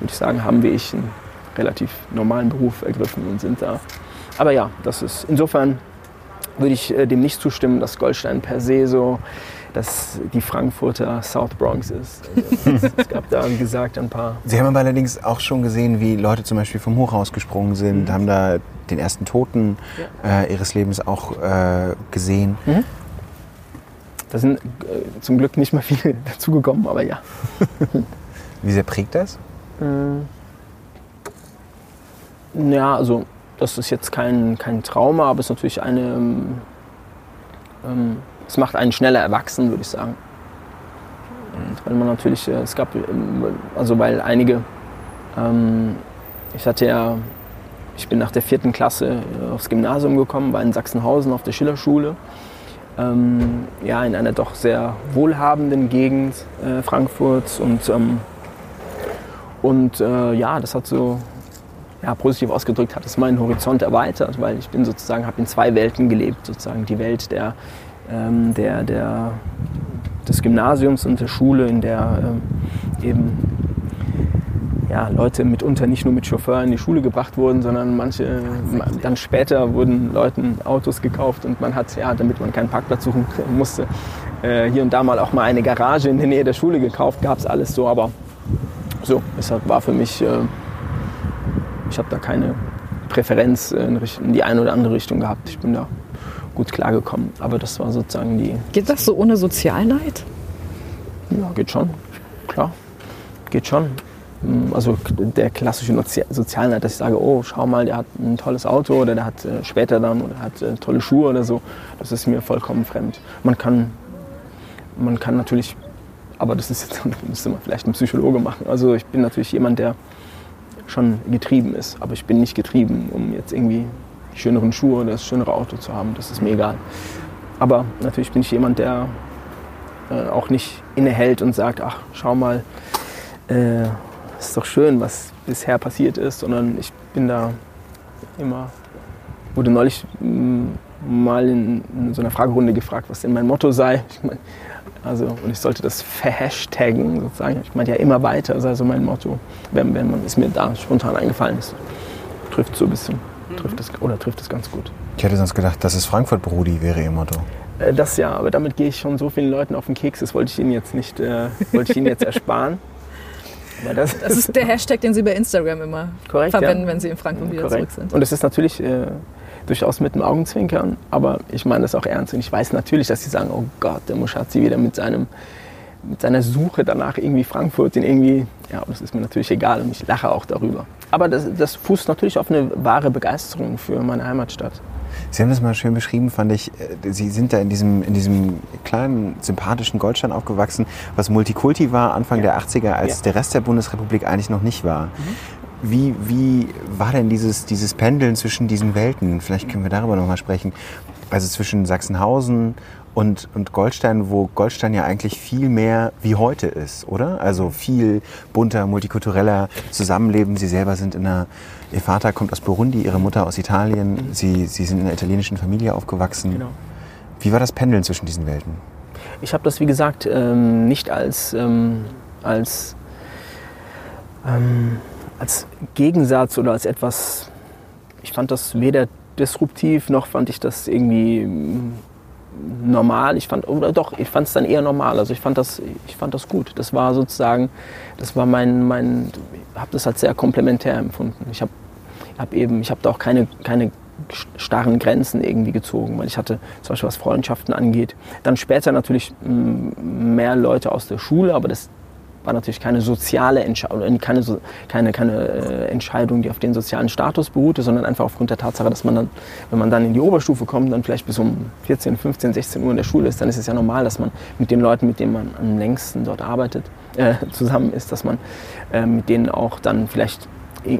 Speaker 4: würde ich sagen, haben wie ich einen relativ normalen Beruf ergriffen und sind da. Aber ja, das ist insofern würde ich äh, dem nicht zustimmen, dass Goldstein per se so dass die Frankfurter South Bronx ist. Also, es gab da, wie gesagt, ein paar.
Speaker 1: Sie haben aber allerdings auch schon gesehen, wie Leute zum Beispiel vom Hochhaus gesprungen sind,
Speaker 4: Mhm.
Speaker 1: haben da den ersten Toten äh, ihres Lebens auch äh, gesehen.
Speaker 4: Da sind äh, zum Glück nicht mehr viele *laughs* dazugekommen, aber ja. *laughs*
Speaker 1: Wie sehr prägt das?
Speaker 4: Ja, also das ist jetzt kein, kein Trauma, aber es ist natürlich eine. Ähm, ähm, es macht einen schneller erwachsen, würde ich sagen. Und weil man natürlich, äh, es gab, ähm, also weil einige, ähm, ich hatte ja, ich bin nach der vierten Klasse äh, aufs Gymnasium gekommen, war in Sachsenhausen auf der Schillerschule. Ähm, ja, in einer doch sehr wohlhabenden Gegend äh, Frankfurts und, ähm, und äh, ja, das hat so ja, positiv ausgedrückt hat es meinen Horizont erweitert, weil ich bin sozusagen, habe in zwei Welten gelebt, sozusagen die Welt der, ähm, der, der, des Gymnasiums und der Schule, in der ähm, eben ja, Leute mitunter nicht nur mit Chauffeur in die Schule gebracht wurden, sondern manche, dann später wurden Leuten Autos gekauft und man hat, ja, damit man keinen Parkplatz suchen musste, äh, hier und da mal auch mal eine Garage in der Nähe der Schule gekauft, gab es alles so, aber so, es war für mich, äh, ich habe da keine Präferenz in, Richtung, in die eine oder andere Richtung gehabt. Ich bin da gut klargekommen, aber das war sozusagen die,
Speaker 2: Geht das so ohne Sozialneid?
Speaker 4: ja, geht schon, klar, geht schon. Also der klassische Sozi- Sozialneid, dass ich sage, oh, schau mal, der hat ein tolles Auto oder der hat äh, später dann oder hat äh, tolle Schuhe oder so, das ist mir vollkommen fremd. Man kann, man kann natürlich, aber das ist jetzt, *laughs* müsste man vielleicht ein Psychologe machen. Also ich bin natürlich jemand, der schon getrieben ist, aber ich bin nicht getrieben, um jetzt irgendwie schöneren Schuhe oder das schönere Auto zu haben, das ist mir egal. Aber natürlich bin ich jemand, der äh, auch nicht innehält und sagt, ach, schau mal, äh, ist doch schön, was bisher passiert ist, sondern ich bin da immer, wurde neulich mh, mal in, in so einer Fragerunde gefragt, was denn mein Motto sei. Ich mein, also, und ich sollte das verhashtaggen sozusagen. Ich meine ja immer weiter, ist also mein Motto, wenn, wenn man, ist mir da spontan eingefallen ist. Trifft so ein bisschen, trifft das, oder trifft es ganz gut.
Speaker 1: Ich hätte sonst gedacht, das ist Frankfurt Brudi, wäre Ihr Motto.
Speaker 4: Äh, Das ja, aber damit gehe ich schon so vielen Leuten auf den Keks, das wollte ich Ihnen jetzt nicht, äh, wollte ich Ihnen jetzt ersparen. *laughs* Aber das,
Speaker 2: Das ist der Hashtag, den Sie bei Instagram immer
Speaker 4: Korrekt,
Speaker 2: verwenden,
Speaker 4: ja.
Speaker 2: wenn Sie in Frankfurt wieder
Speaker 4: Korrekt.
Speaker 2: zurück sind.
Speaker 4: Und es ist natürlich äh, durchaus mit dem Augenzwinkern, aber ich meine das auch ernst. Und ich weiß natürlich, dass sie sagen, oh Gott, der Muschazzi wieder mit, seinem, mit seiner Suche danach irgendwie Frankfurt in irgendwie, ja, das ist mir natürlich egal und ich lache auch darüber. Aber das, das fußt natürlich auf eine wahre Begeisterung für meine Heimatstadt.
Speaker 1: Sie haben das mal schön beschrieben, fand ich. Äh, Sie sind da in diesem, in diesem kleinen, sympathischen Goldstein aufgewachsen, was Multikulti war Anfang der 80er, als
Speaker 4: Ja.
Speaker 1: der Rest der Bundesrepublik eigentlich noch nicht war. Wie, wie war denn dieses, dieses Pendeln zwischen diesen Welten? Vielleicht können wir darüber noch mal sprechen. Also zwischen Sachsenhausen und, und Goldstein, wo Goldstein ja eigentlich viel mehr wie heute ist, oder? Also viel bunter, multikultureller Zusammenleben. Sie selber sind in einer, Ihr Vater kommt aus Burundi, Ihre Mutter aus Italien. Sie, Sie sind in einer italienischen Familie aufgewachsen.
Speaker 4: Genau.
Speaker 1: Wie war das Pendeln zwischen diesen Welten?
Speaker 4: Ich habe das, wie gesagt, ähm, nicht als, ähm, als, ähm, als Gegensatz oder als etwas, ich fand das weder disruptiv, noch fand ich das irgendwie normal. Ich fand, oder doch, ich fand es dann eher normal. Also ich fand das, ich fand das gut. Das war sozusagen, das war mein, mein habe das als sehr komplementär empfunden. Ich habe hab eben, ich habe da auch keine, keine starren Grenzen irgendwie gezogen, weil ich hatte zum Beispiel was Freundschaften angeht. Dann später natürlich mm, mehr Leute aus der Schule, aber das war natürlich keine soziale Entscheidung, keine, keine, keine äh, Entscheidung, die auf den sozialen Status beruhte, sondern einfach aufgrund der Tatsache, dass man dann, wenn man dann in die Oberstufe kommt, dann vielleicht bis um 14, 15, 16 Uhr in der Schule ist, dann ist es ja normal, dass man mit den Leuten, mit denen man am längsten dort arbeitet, äh, zusammen ist, dass man äh, mit denen auch dann vielleicht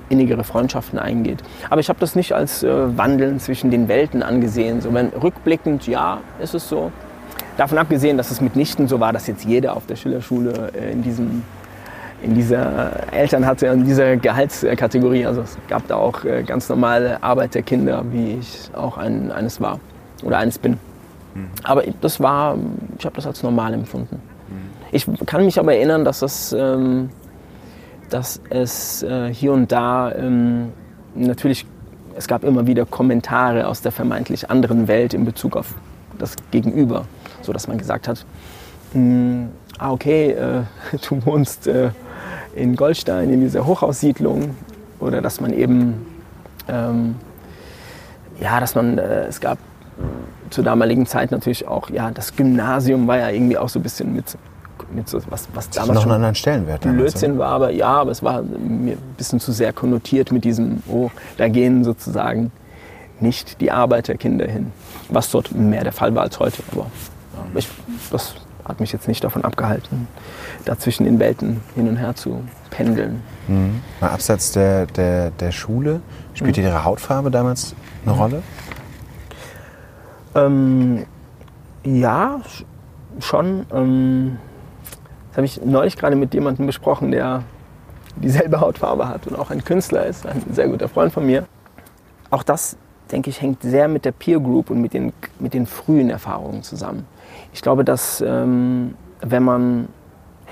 Speaker 4: innigere Freundschaften eingeht. Aber ich habe das nicht als äh, Wandeln zwischen den Welten angesehen. So, wenn, rückblickend, ja, ist es so. Davon abgesehen, dass es mitnichten so war, dass jetzt jeder auf der Schillerschule äh, in, diesem, in dieser Eltern hatte, in dieser Gehaltskategorie. Also es gab da auch äh, ganz normale Arbeiterkinder, wie ich auch ein, eines war oder eines bin. Aber das war, ich habe das als normal empfunden. Ich kann mich aber erinnern, dass das ähm, dass es äh, hier und da ähm, natürlich es gab immer wieder Kommentare aus der vermeintlich anderen Welt in Bezug auf das Gegenüber, so dass man gesagt hat, hm, ah okay, äh, *laughs* du wohnst äh, in Goldstein in dieser Hochhaussiedlung oder dass man eben ähm, ja, dass man äh, es gab zur damaligen Zeit natürlich auch ja das Gymnasium war ja irgendwie auch so ein bisschen mit mit so was, was
Speaker 1: Das hat noch einen anderen Stellenwert. damals,
Speaker 4: Blödsinn war, aber ja, aber es war mir ein bisschen zu sehr konnotiert mit diesem, oh, da gehen sozusagen nicht die Arbeiterkinder hin. Was dort mehr der Fall war als heute. Aber ich, das hat mich jetzt nicht davon abgehalten, dazwischen in Welten hin und her zu pendeln.
Speaker 1: Mhm. Mal abseits der, der, der Schule, spielte Ihre Hautfarbe damals eine Rolle?
Speaker 4: Ähm, ja, sch- schon. Ähm, das habe ich neulich gerade mit jemandem besprochen, der dieselbe Hautfarbe hat und auch ein Künstler ist, ein sehr guter Freund von mir. Auch das, denke ich, hängt sehr mit der Peer Group und mit den, mit den frühen Erfahrungen zusammen. Ich glaube, dass ähm, wenn man,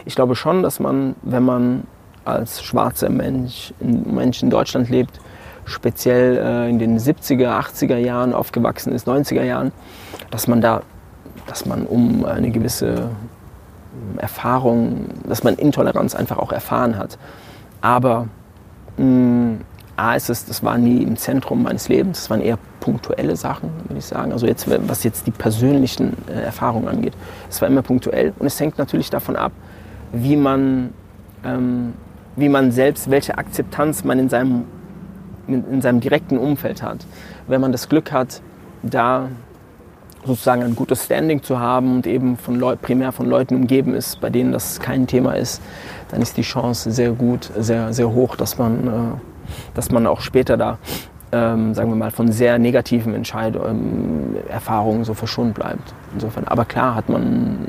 Speaker 4: ich glaube schon, dass man, wenn man als schwarzer Mensch in, Mensch in Deutschland lebt, speziell äh, in den 70er, 80er Jahren aufgewachsen ist, 90er Jahren, dass man da, dass man um eine gewisse Erfahrung, dass man Intoleranz einfach auch erfahren hat. Aber mh, A ist es, das war nie im Zentrum meines Lebens, das waren eher punktuelle Sachen, würde ich sagen. Also jetzt, was jetzt die persönlichen äh, Erfahrungen angeht. Es war immer punktuell und es hängt natürlich davon ab, wie man, ähm, wie man selbst, welche Akzeptanz man in seinem, in, in seinem direkten Umfeld hat. Wenn man das Glück hat, da sozusagen ein gutes Standing zu haben und eben von Leu primär von Leuten umgeben ist, bei denen das kein Thema ist, dann ist die Chance sehr gut, sehr, sehr hoch, dass man, äh, dass man auch später da, ähm, sagen wir mal, von sehr negativen Entscheidungen, ähm, Erfahrungen so verschont bleibt. Insofern, aber klar hat man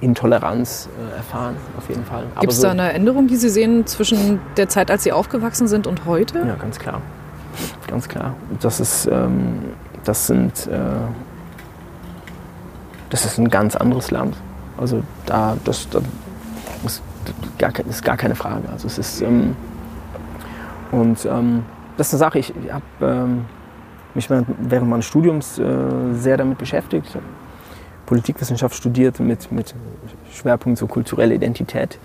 Speaker 4: äh, Intoleranz äh, erfahren, auf jeden Fall.
Speaker 2: Gibt es
Speaker 4: so-
Speaker 2: da eine Änderung, die Sie sehen zwischen der Zeit, als Sie aufgewachsen sind und heute?
Speaker 4: Ja, ganz klar. Ganz klar. Das ist, ähm, das sind, äh, das ist ein ganz anderes Land. Also da, das, da ist, gar, ist gar keine Frage. Also es ist, ähm, und ähm, das ist eine Sache, ich habe ähm, mich während, meines Studiums äh, sehr damit beschäftigt. Ich Politikwissenschaft studiert mit, mit Schwerpunkt so kulturelle Identität.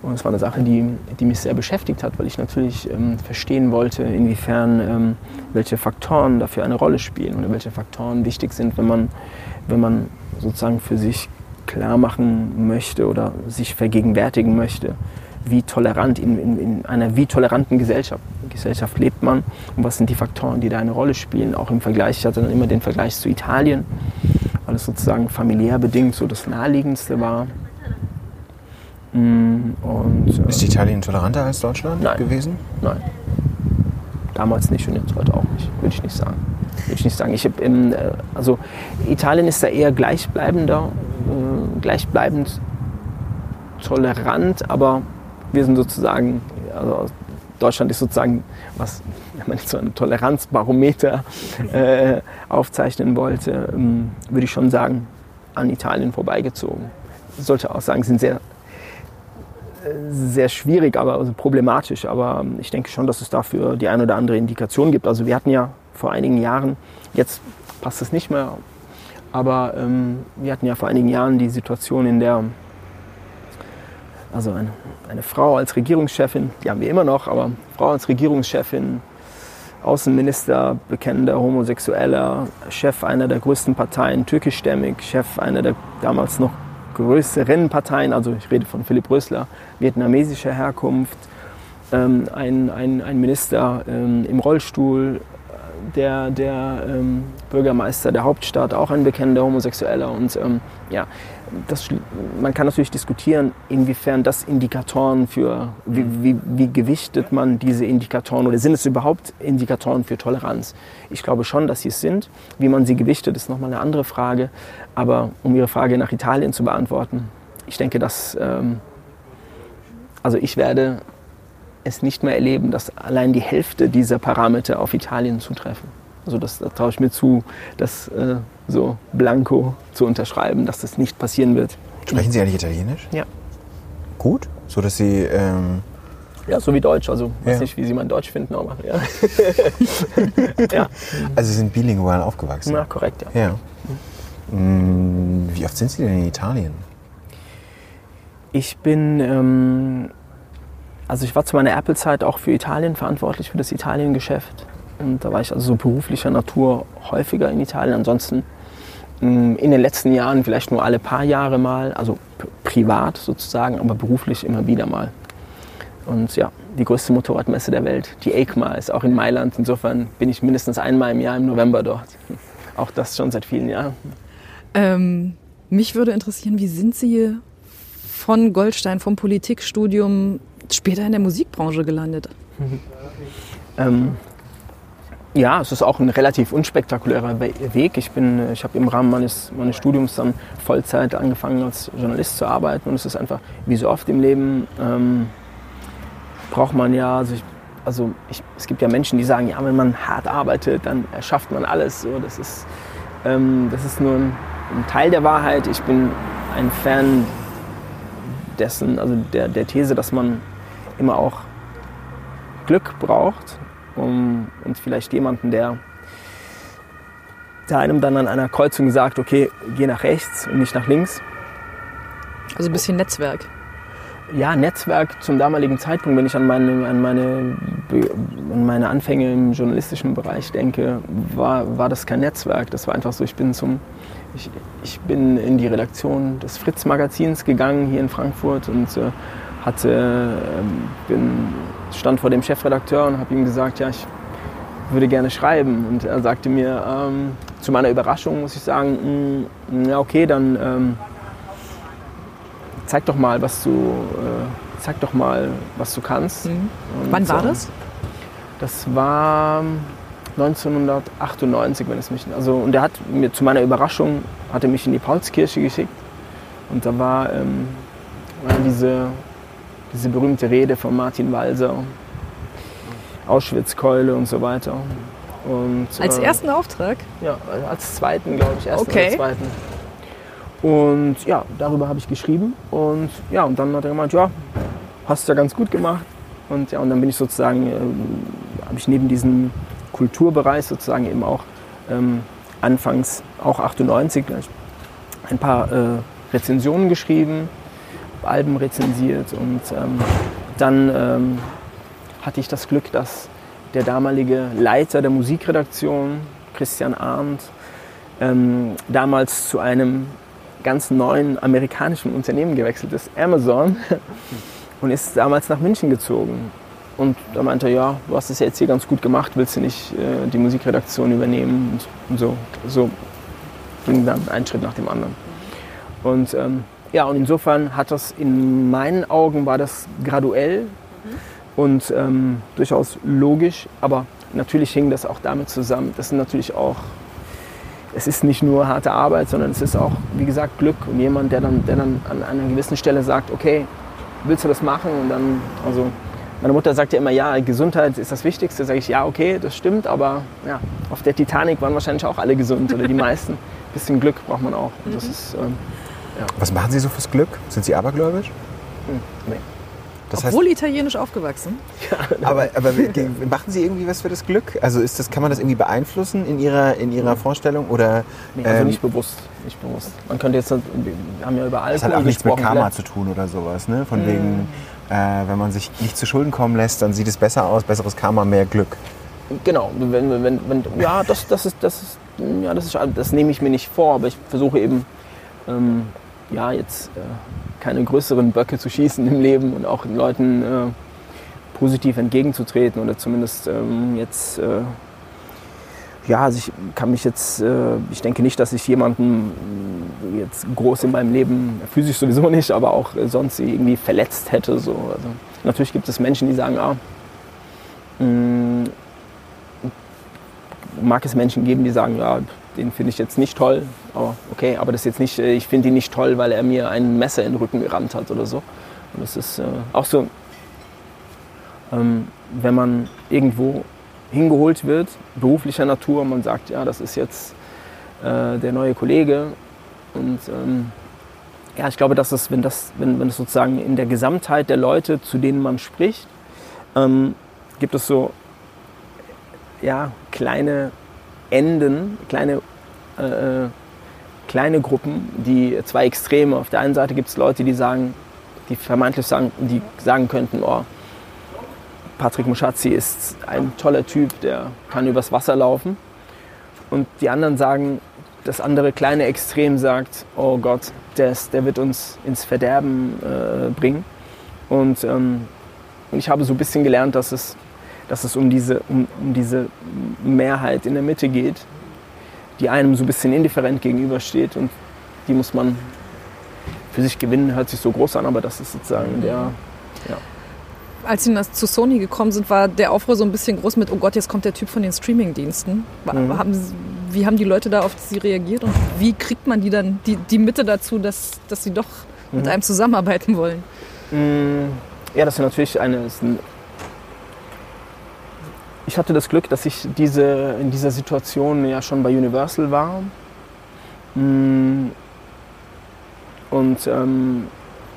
Speaker 4: Und es war eine Sache, die, die mich sehr beschäftigt hat, weil ich natürlich ähm, verstehen wollte, inwiefern ähm, welche Faktoren dafür eine Rolle spielen oder welche Faktoren wichtig sind, wenn man, wenn man sozusagen für sich klar machen möchte oder sich vergegenwärtigen möchte, wie tolerant in, in, in einer wie toleranten Gesellschaft, Gesellschaft lebt man und was sind die Faktoren, die da eine Rolle spielen. Auch im Vergleich, ich hatte dann immer den Vergleich zu Italien, weil es sozusagen familiär bedingt so das naheliegendste war. Mm, Und, äh,
Speaker 1: Ist Italien toleranter als Deutschland
Speaker 4: Nein.
Speaker 1: gewesen?
Speaker 4: Nein. Damals nicht und jetzt heute auch nicht, würde ich nicht sagen. Würde ich nicht sagen. Ich hab, ähm, äh, also Italien ist da eher gleichbleibender, äh, gleichbleibend tolerant, aber wir sind sozusagen, also Deutschland ist sozusagen, was wenn man jetzt so ein Toleranzbarometer äh, aufzeichnen wollte, ähm, würde ich schon sagen, an Italien vorbeigezogen. Ich sollte auch sagen, sind sehr sehr schwierig, aber also problematisch. Aber ähm, ich denke schon, dass es dafür die ein oder andere Indikation gibt. Also wir hatten ja vor einigen Jahren, jetzt passt es nicht mehr, aber ähm, wir hatten ja vor einigen Jahren die Situation, in der also eine, eine Frau als Regierungschefin, die haben wir immer noch, aber Frau als Regierungschefin, Außenminister, bekennender Homosexueller, Chef einer der größten Parteien, türkischstämmig, Chef einer der damals noch größeren Parteien, also ich rede von Philipp Rösler, vietnamesischer Herkunft, ähm, ein, ein, ein Minister ähm, im Rollstuhl, der, der ähm, Bürgermeister der Hauptstadt, auch ein bekennender Homosexueller. Und ähm, ja, das, man kann natürlich diskutieren, inwiefern das Indikatoren für, wie, wie, wie gewichtet man diese Indikatoren oder sind es überhaupt Indikatoren für Toleranz? Ich glaube schon, dass sie es sind. Wie man sie gewichtet, ist nochmal eine andere Frage. Aber um Ihre Frage nach Italien zu beantworten, ich denke, dass, ähm, also ich werde es nicht mehr erleben, dass allein die Hälfte dieser Parameter auf Italien zutreffen. Also das, da traue ich mir zu, das äh, so blanko zu unterschreiben, dass das nicht passieren wird.
Speaker 1: Sprechen Sie eigentlich Italienisch?
Speaker 4: Ja.
Speaker 1: Gut? So dass Sie ähm,
Speaker 4: Ja, so wie Deutsch. Also weiß
Speaker 1: Ja.
Speaker 4: nicht, wie Sie mein Deutsch finden, aber ja. *laughs* ja.
Speaker 1: Also Sie sind bilingual aufgewachsen.
Speaker 4: Na, korrekt, ja.
Speaker 1: Ja. Mm, Wie oft sind Sie denn in Italien?
Speaker 4: Ich bin, ähm, also ich war zu meiner Apple-Zeit auch für Italien verantwortlich, für das Italien-Geschäft. Und da war ich also so beruflicher Natur häufiger in Italien. Ansonsten in den letzten Jahren vielleicht nur alle paar Jahre mal, also privat sozusagen, aber beruflich immer wieder mal. Und ja, die größte Motorradmesse der Welt, die EICMA, ist auch in Mailand. Insofern bin ich mindestens einmal im Jahr im November dort. *laughs* Auch das schon seit vielen Jahren.
Speaker 2: Ähm, mich würde interessieren, wie sind Sie von Goldstein, vom Politikstudium später in der Musikbranche gelandet? *laughs*
Speaker 4: Ähm, ja, es ist auch ein relativ unspektakulärer We- Weg. Ich, ich habe im Rahmen meines, meines Studiums dann Vollzeit angefangen als Journalist zu arbeiten und es ist einfach, wie so oft im Leben, ähm, braucht man ja, also, ich, also ich, es gibt ja Menschen, die sagen, ja, wenn man hart arbeitet, dann erschafft man alles. So, das, ist, ähm, das ist nur ein, ein Teil der Wahrheit. Ich bin ein Fan dessen, also der, der These, dass man immer auch Glück braucht um, und vielleicht jemanden, der, der einem dann an einer Kreuzung sagt, okay, geh nach rechts und nicht nach links.
Speaker 2: Also ein bisschen Netzwerk.
Speaker 4: Ja, Netzwerk zum damaligen Zeitpunkt, wenn ich an meine, an meine, an meine Anfänge im journalistischen Bereich denke, war, war das kein Netzwerk. Das war einfach so, ich bin, zum, ich, ich bin in die Redaktion des Fritz-Magazins gegangen hier in Frankfurt und äh, hatte, ähm, bin, stand vor dem Chefredakteur und habe ihm gesagt, ja, ich würde gerne schreiben. Und er sagte mir, ähm, zu meiner Überraschung muss ich sagen, "Mm, ja okay, dann ähm, zeig doch mal, was du, äh, zeig doch mal, was du kannst. Und,
Speaker 2: Wann war das?
Speaker 4: Das war 1998, wenn es mich, also und er hat mir zu meiner Überraschung hat er mich in die Paulskirche geschickt und da war, ähm, war diese diese berühmte Rede von Martin Walser, Auschwitzkeule und so weiter. Und,
Speaker 2: Als
Speaker 4: äh,
Speaker 2: ersten Auftrag?
Speaker 4: ja, als zweiten, glaube ich, ersten
Speaker 2: Okay.
Speaker 4: zweiten. Und ja, darüber habe ich geschrieben. Und ja, und dann hat er gemeint, ja, hast du ja ganz gut gemacht. Und ja, und dann bin ich sozusagen, ähm, habe ich neben diesem Kulturbereich sozusagen eben auch ähm, anfangs, auch 98, gleich ein paar äh, Rezensionen geschrieben, Alben rezensiert und ähm, dann ähm, hatte ich das Glück, dass der damalige Leiter der Musikredaktion, Christian Arndt, ähm, damals zu einem ganz neuen amerikanischen Unternehmen gewechselt ist, Amazon, *laughs* und ist damals nach München gezogen. Und da meinte er, ja, du hast es jetzt hier ganz gut gemacht, willst du nicht äh, die Musikredaktion übernehmen? Und, und so, so ging dann ein Schritt nach dem anderen. Und ähm, ja, und insofern hat das in meinen Augen war das graduell und ähm, durchaus logisch, aber natürlich hing das auch damit zusammen. Das sind natürlich auch, es ist nicht nur harte Arbeit, sondern es ist auch, wie gesagt, Glück und jemand, der dann, der dann an einer gewissen Stelle sagt, okay, willst du das machen? Und dann, also meine Mutter sagt ja immer, ja, Gesundheit ist das Wichtigste. Sage ich, ja, okay, das stimmt, aber ja, auf der Titanic waren wahrscheinlich auch alle gesund oder die *laughs* meisten. Ein bisschen Glück braucht man auch. Und das ist, ähm,
Speaker 1: Was machen Sie so fürs Glück? Sind Sie abergläubisch?
Speaker 4: nee.
Speaker 1: Das heißt,
Speaker 2: Obwohl italienisch aufgewachsen.
Speaker 1: aber, aber machen Sie irgendwie was für das Glück? Also ist das, kann man das irgendwie beeinflussen in Ihrer, in Ihrer Vorstellung? Oder
Speaker 4: Nee, also
Speaker 1: ähm,
Speaker 4: nicht bewusst, nicht bewusst. Man könnte jetzt, wir haben ja über
Speaker 1: das
Speaker 4: Alkohol
Speaker 1: hat auch nichts mit. Karma
Speaker 4: vielleicht-
Speaker 1: zu tun oder sowas, ne? Von wegen, äh, wenn man sich nicht zu Schulden kommen lässt, dann sieht es besser aus, besseres Karma, mehr Glück.
Speaker 4: Genau, wenn, wenn, wenn, ja, das, das, ist, das, ist, ja das, ist, das nehme ich mir nicht vor, aber ich versuche eben, ähm, ja, jetzt äh, keine größeren Böcke zu schießen im Leben und auch den Leuten äh, positiv entgegenzutreten oder zumindest ähm, jetzt, äh, ja, also ich kann mich jetzt, äh, ich denke nicht, dass ich jemanden äh, jetzt groß in meinem Leben, physisch sowieso nicht, aber auch sonst irgendwie verletzt hätte. So. Also, natürlich gibt es Menschen, die sagen, ah, mh, mag es Menschen geben, die sagen, ja, den finde ich jetzt nicht toll, aber okay, aber das jetzt nicht, äh, ich finde ihn nicht toll, weil er mir ein Messer in den Rücken gerammt hat oder so. Und das ist äh, auch so, ähm, wenn man irgendwo hingeholt wird, beruflicher Natur, man sagt, ja, das ist jetzt äh, der neue Kollege und ähm, ja, ich glaube, dass es, wenn das, wenn, wenn es sozusagen in der Gesamtheit der Leute, zu denen man spricht, ähm, gibt es so ja, kleine Enden, kleine, äh, kleine Gruppen, die zwei Extreme. Auf der einen Seite gibt es Leute, die sagen, die vermeintlich sagen, die sagen könnten, oh, Patrick Muschazzi ist ein toller Typ, der kann übers Wasser laufen. Und die anderen sagen, das andere kleine Extrem sagt, oh Gott, der, ist, der wird uns ins Verderben äh, bringen. Und ähm, ich habe so ein bisschen gelernt, dass es, dass es um, diese, um, um diese Mehrheit in der Mitte geht, die einem so ein bisschen indifferent gegenübersteht und die muss man für sich gewinnen, hört sich so groß an, aber das ist sozusagen der, ja
Speaker 2: als sie zu Sony gekommen sind, war der Aufruhr so ein bisschen groß mit, oh Gott, jetzt kommt der Typ von den Streaming-Diensten. Mhm. Haben, wie haben die Leute da auf sie reagiert und wie kriegt man die dann, die, die Mitte dazu, dass, dass sie doch mhm. mit einem zusammenarbeiten wollen?
Speaker 4: Mm, ja, das ist natürlich eine... Ist ein ich hatte das Glück, dass ich diese, in dieser Situation ja schon bei Universal war. Mm, und ähm,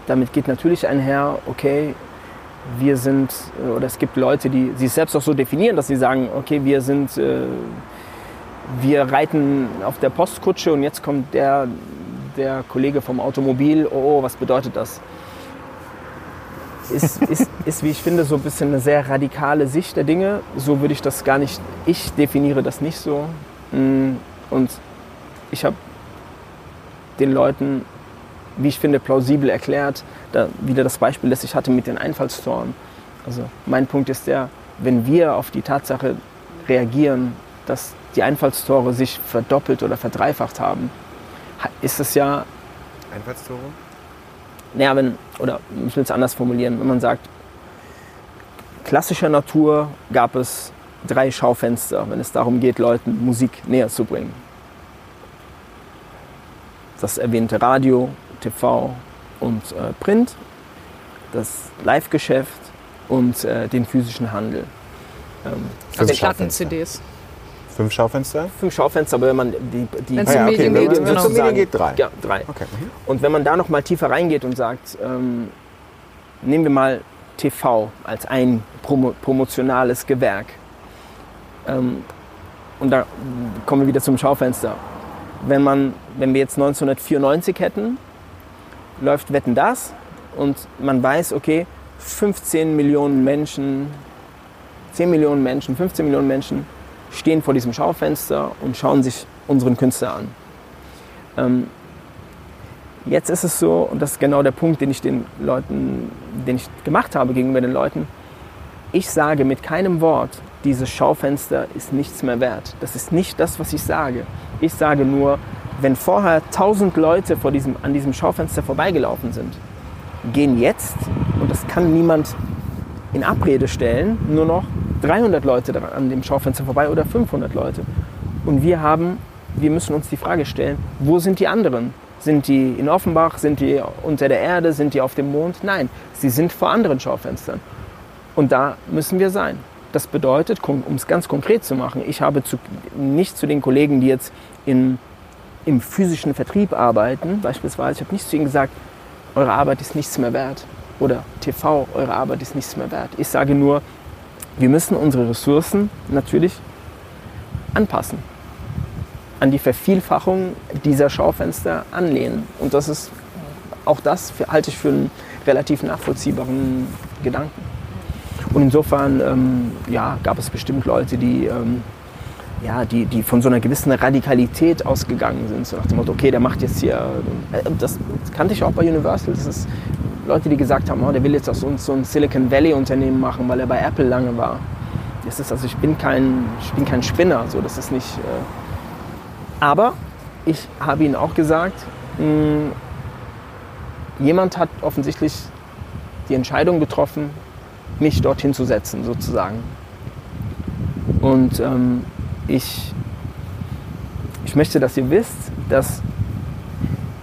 Speaker 4: damit geht natürlich einher, okay, wir sind, äh, oder es gibt Leute, die sich selbst auch so definieren, dass sie sagen, okay, wir sind, äh, wir reiten auf der Postkutsche und jetzt kommt der, der Kollege vom Automobil, oh, oh was bedeutet das? Ist, ist, ist, wie ich finde, so ein bisschen eine sehr radikale Sicht der Dinge. So würde ich das gar nicht, ich definiere das nicht so. Mm, und ich habe den Leuten wie ich finde, plausibel erklärt. Da wieder das Beispiel, das ich hatte mit den Einfallstoren. Also mein Punkt ist der, wenn wir auf die Tatsache reagieren, dass die Einfallstore sich verdoppelt oder verdreifacht haben, ist es ja.
Speaker 1: Einfallstore?
Speaker 4: Naja, wenn, oder ich will es anders formulieren, wenn man sagt, klassischer Natur gab es drei Schaufenster, wenn es darum geht, Leuten Musik näher zu bringen. Das erwähnte Radio, TV und äh, Print, das Live-Geschäft und äh, den physischen Handel.
Speaker 2: Ähm, also Platten-CDs.
Speaker 1: Fünf Schaufenster?
Speaker 4: Fünf Schaufenster, aber wenn man die, die
Speaker 2: wenn es um Medien geht,
Speaker 1: wenn genau. Medien geht, drei.
Speaker 4: Ja, drei. Okay. Mhm. Und wenn man da noch mal tiefer reingeht und sagt, ähm, nehmen wir mal TV als ein promo promotionales Gewerk. Ähm, und da kommen wir wieder zum Schaufenster. Wenn, man, wenn wir jetzt 1994 hätten, läuft Wetten das und man weiß, okay, 15 Millionen Menschen, 10 Millionen Menschen, 15 Millionen Menschen stehen vor diesem Schaufenster und schauen sich unseren Künstler an. Ähm, jetzt ist es so, und das ist genau der Punkt, den ich den Leuten, den ich gemacht habe gegenüber den Leuten, ich sage mit keinem Wort, dieses Schaufenster ist nichts mehr wert. Das ist nicht das, was ich sage. Ich sage nur, wenn vorher 1000 Leute vor diesem, an diesem Schaufenster vorbeigelaufen sind, gehen jetzt, und das kann niemand in Abrede stellen, nur noch 300 Leute an dem Schaufenster vorbei oder 500 Leute. Und wir haben, wir müssen uns die Frage stellen, wo sind die anderen? Sind die in Offenbach? Sind die unter der Erde? Sind die auf dem Mond? Nein, sie sind vor anderen Schaufenstern. Und da müssen wir sein. Das bedeutet, um es ganz konkret zu machen, ich habe zu, nicht zu den Kollegen, die jetzt in im physischen Vertrieb arbeiten, beispielsweise, ich habe nicht zu ihnen gesagt, eure Arbeit ist nichts mehr wert oder TV, eure Arbeit ist nichts mehr wert. Ich sage nur, wir müssen unsere Ressourcen natürlich anpassen, an die Vervielfachung dieser Schaufenster anlehnen. Und das ist, auch das halte ich für einen relativ nachvollziehbaren Gedanken. Und insofern ähm, ja, gab es bestimmt Leute, die ähm, ja, die, die von so einer gewissen Radikalität ausgegangen sind. So nach dem Motto, okay, der macht jetzt hier, äh, das kannte ich auch bei Universal, das ist Leute, die gesagt haben, oh, der will jetzt aus uns so ein Silicon Valley Unternehmen machen, weil er bei Apple lange war. Das ist, also ich bin kein, ich bin kein Spinner, so, das ist nicht... Äh aber ich habe ihnen auch gesagt, mh, hm, jemand hat offensichtlich die Entscheidung getroffen, mich dorthin zu setzen, sozusagen. Und ähm, ich, ich möchte, dass ihr wisst, dass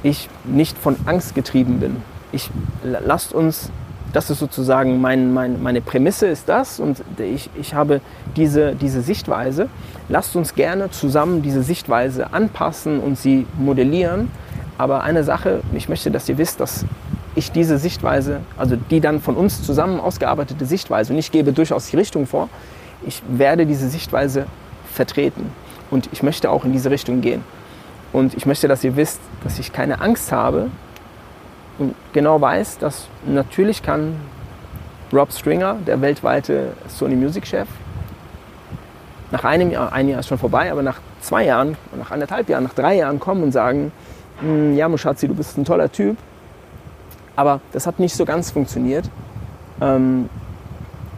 Speaker 4: ich nicht von Angst getrieben bin. Ich, lasst uns, das ist sozusagen mein, mein, meine Prämisse ist das und ich, ich habe diese, diese Sichtweise. Lasst uns gerne zusammen diese Sichtweise anpassen und sie modellieren. Aber eine Sache, ich möchte, dass ihr wisst, dass ich diese Sichtweise, also die dann von uns zusammen ausgearbeitete Sichtweise, und ich gebe durchaus die Richtung vor, ich werde diese Sichtweise vertreten. Und ich möchte auch in diese Richtung gehen. Und ich möchte, dass ihr wisst, dass ich keine Angst habe genau weiß, dass natürlich kann Rob Stringer, der weltweite Sony Music Chef, nach einem Jahr, ein Jahr ist schon vorbei, aber nach zwei Jahren, nach anderthalb Jahren, nach drei Jahren kommen und sagen, "Hm, ja Mushatzi, du bist ein toller Typ, aber das hat nicht so ganz funktioniert. Ähm,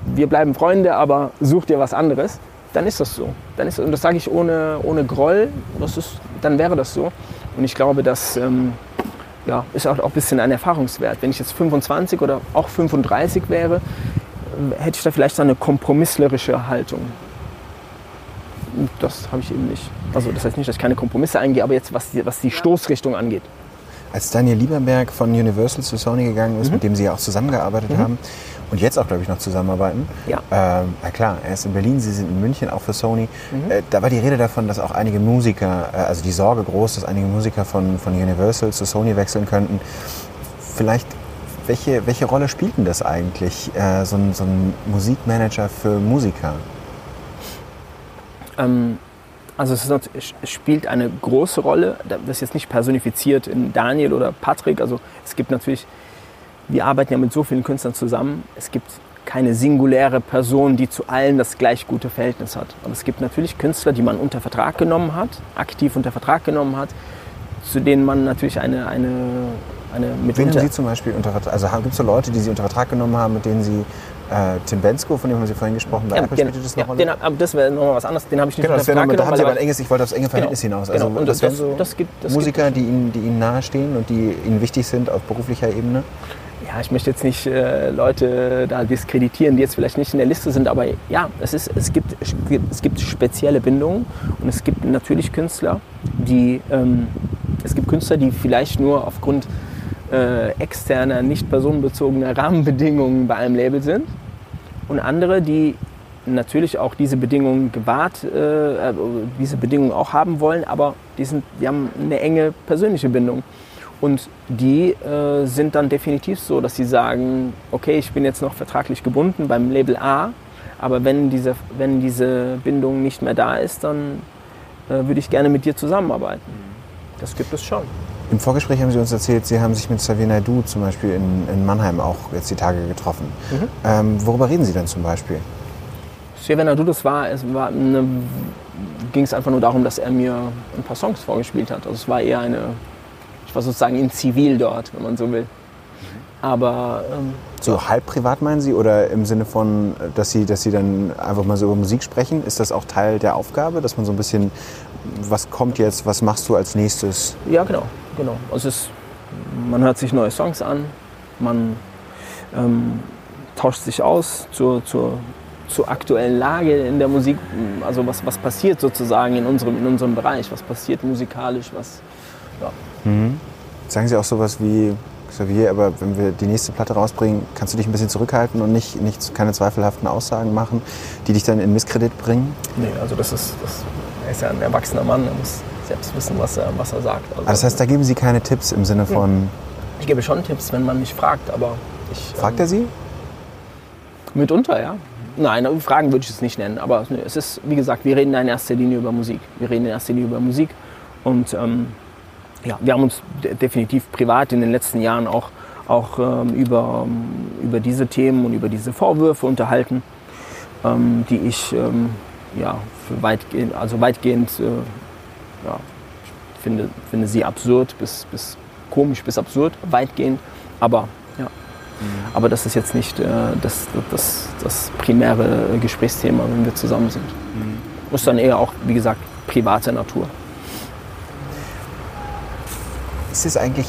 Speaker 4: wir bleiben Freunde, aber such dir was anderes. Dann ist das so. Dann ist, und das sage ich ohne, ohne Groll, das ist, dann wäre das so. Und ich glaube, das ähm, ja, ist auch, auch ein bisschen ein Erfahrungswert. Wenn ich jetzt 25 oder auch 35 wäre, hätte ich da vielleicht so eine kompromisslerische Haltung. Das habe ich eben nicht. Also das heißt nicht, dass ich keine Kompromisse eingehe, aber jetzt was die, was die Stoßrichtung angeht.
Speaker 1: Als Daniel Lieberberg von Universal zu Sony gegangen ist, mit dem Sie ja auch zusammengearbeitet haben und jetzt auch, glaube ich, noch zusammenarbeiten.
Speaker 4: Ja.
Speaker 1: Ähm, na klar, er ist in Berlin, Sie sind in München, auch für Sony. Äh, da war die Rede davon, dass auch einige Musiker, äh, also die Sorge groß, dass einige Musiker von, von Universal zu Sony wechseln könnten. Vielleicht, welche, welche Rolle spielt denn das eigentlich, äh, so, ein, so ein Musikmanager für Musiker?
Speaker 4: Ähm, also es, ist, es spielt eine große Rolle. Das ist jetzt nicht personifiziert in Daniel oder Patrick. Also es gibt natürlich, wir arbeiten ja mit so vielen Künstlern zusammen. Es gibt keine singuläre Person, die zu allen das gleich gute Verhältnis hat. Aber es gibt natürlich Künstler, die man unter Vertrag genommen hat, aktiv unter Vertrag genommen hat, zu denen man natürlich eine, eine, eine
Speaker 1: Wen haben
Speaker 4: mitunter...
Speaker 1: Sie zum Beispiel unter Vertrag? Also gibt es so Leute, die Sie unter Vertrag genommen haben, mit denen Sie äh, Tim Bensko, von dem haben Sie vorhin gesprochen, bei
Speaker 4: Ja,
Speaker 1: Apple
Speaker 4: den,
Speaker 1: spielte das eine
Speaker 4: ja, den, aber das wäre nochmal was anderes. Den habe ich nicht
Speaker 1: Genau,
Speaker 4: unter
Speaker 1: nochmal, da haben Sie aber ein enges, ich wollte aufs enge Verhältnis hinaus.
Speaker 4: genau.
Speaker 1: Also
Speaker 4: Und
Speaker 1: das,
Speaker 4: das-
Speaker 1: wären so
Speaker 4: das gibt- das
Speaker 1: Musiker, die Ihnen, die Ihnen nahestehen und die Ihnen wichtig sind auf beruflicher Ebene.
Speaker 4: Ja, ich möchte jetzt nicht äh, Leute da diskreditieren, die jetzt vielleicht nicht in der Liste sind, aber ja, es, ist, es, gibt, es gibt spezielle Bindungen und es gibt natürlich Künstler, die, ähm, es gibt Künstler, die vielleicht nur aufgrund äh, externer, nicht personenbezogener *laughs* Rahmenbedingungen bei einem Label sind und andere, die natürlich auch diese Bedingungen gewahrt, äh, äh, diese Bedingungen auch haben wollen, aber die, sind, die haben eine enge persönliche Bindung. Und die äh, sind dann definitiv so, dass sie sagen, okay, ich bin jetzt noch vertraglich gebunden beim Label A, aber wenn diese, wenn diese Bindung nicht mehr da ist, dann äh, würde ich gerne mit dir zusammenarbeiten. Das gibt es schon.
Speaker 1: Im Vorgespräch haben Sie uns erzählt, Sie haben sich mit Xavier Naidoo zum Beispiel in, in Mannheim auch jetzt die Tage getroffen.
Speaker 4: Mhm.
Speaker 1: Ähm, worüber reden Sie denn zum Beispiel?
Speaker 4: Cheven du, das war, es war ging es einfach nur darum, dass er mir ein paar Songs vorgespielt hat. Also es war eher eine, ich war sozusagen in Zivil dort, wenn man so will. Aber ähm,
Speaker 1: So halb privat meinen Sie oder im Sinne von, dass Sie, dass Sie dann einfach mal so über Musik sprechen? Ist das auch Teil der Aufgabe, dass man so ein bisschen, was kommt jetzt, was machst du als nächstes?
Speaker 4: ja, genau, genau. Also es man hört sich neue Songs an, man ähm, tauscht sich aus zur, zur, zur aktuellen Lage in der Musik. Also was, was passiert sozusagen in unserem, in unserem Bereich, was passiert musikalisch, was
Speaker 1: Sagen Sie auch sowas wie, Xavier, aber wenn wir die nächste Platte rausbringen, kannst du dich ein bisschen zurückhalten und nicht, nicht keine zweifelhaften Aussagen machen, die dich dann in Misskredit bringen?
Speaker 4: Nee, also das ist, das, er ist ja ein erwachsener Mann, er muss selbst wissen, was er, was er sagt. Also,
Speaker 1: Ah, das heißt, da geben Sie keine Tipps im Sinne von,
Speaker 4: ich gebe schon Tipps, wenn man mich fragt, aber ich...
Speaker 1: fragt er Sie?
Speaker 4: Ähm, mitunter, ja. Nein, Fragen würde ich es nicht nennen, aber es ist, wie gesagt, wir reden in erster Linie über Musik. Wir reden in erster Linie über Musik und ähm, ja, wir haben uns de definitiv privat in den letzten Jahren auch, auch ähm, über, ähm, über diese Themen und über diese Vorwürfe unterhalten, ähm, die ich ähm, ja, für weitgehend, also weitgehend äh, ja, finde, finde sie absurd bis, bis komisch bis absurd, weitgehend, aber ja. Aber das ist jetzt nicht äh, das, das, das primäre Gesprächsthema, wenn wir zusammen sind. Ist dann eher auch, wie gesagt, privater Natur.
Speaker 1: Ist es eigentlich,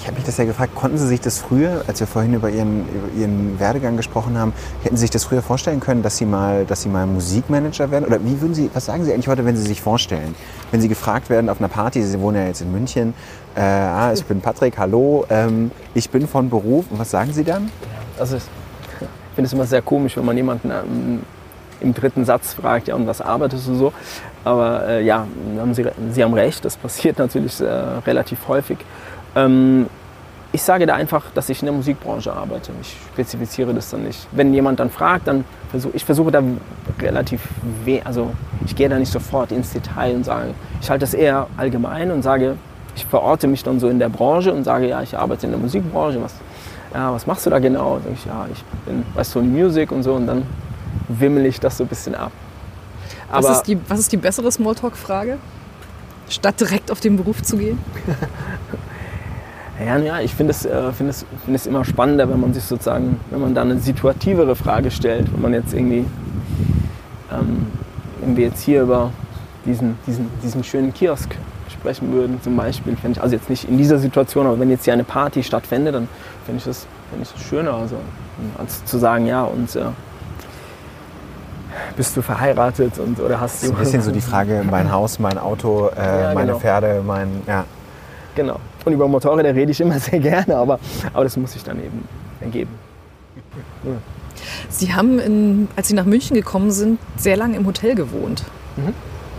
Speaker 1: ich habe mich das ja gefragt, konnten Sie sich das früher, als wir vorhin über Ihren, über Ihren Werdegang gesprochen haben, hätten Sie sich das früher vorstellen können, dass Sie mal, dass Sie mal Musikmanager werden? Oder wie würden Sie, was sagen Sie eigentlich heute, wenn Sie sich vorstellen? Wenn Sie gefragt werden auf einer Party, Sie wohnen ja jetzt in München, äh, ah, ich bin Patrick, hallo, ähm, ich bin von Beruf, und was sagen Sie dann?
Speaker 4: Also ich finde es immer sehr komisch, wenn man jemanden ähm, im dritten Satz fragt, ja, und was arbeitest du so? Aber äh, ja, haben Sie, Sie haben recht, das passiert *laughs* natürlich äh, relativ häufig. Ähm, ich sage da einfach, dass ich in der Musikbranche arbeite. Ich spezifiziere das dann nicht. Wenn jemand dann fragt, dann versuche ich versuche da relativ, we also ich gehe da nicht sofort ins Detail und sage, ich halte das eher allgemein und sage, ich verorte mich dann so in der Branche und sage, ja, ich arbeite in der Musikbranche. Was, ja, was machst du da genau? Sag ich, ja, ich bin bei Sony Music und so und dann wimmel ich das so ein bisschen ab.
Speaker 2: Was ist die, was ist die bessere Smalltalk-Frage? Statt direkt auf den Beruf zu gehen? *laughs*
Speaker 4: Ja, ja ich finde es, äh, find es, find es immer spannender, wenn man sich sozusagen, wenn man da eine situativere Frage stellt, wenn man jetzt irgendwie, ähm, wenn wir jetzt hier über diesen, diesen, diesen schönen Kiosk sprechen würden, zum Beispiel, fände ich, also jetzt nicht in dieser Situation, aber wenn jetzt hier eine Party stattfände, dann fände ich, das, fänd ich das schöner, also, als zu sagen, ja, und äh, bist du verheiratet und, oder hast du...
Speaker 1: Das ist ein bisschen so die Frage, mein Haus, mein Auto, äh,
Speaker 4: Ja,
Speaker 1: meine
Speaker 4: genau.
Speaker 1: Pferde, mein, ja.
Speaker 4: Genau. Und über Motorräder rede ich immer *laughs* sehr gerne, aber, aber das muss sich dann eben ergeben.
Speaker 2: Sie haben, in, als Sie nach München gekommen sind, sehr lange im Hotel gewohnt.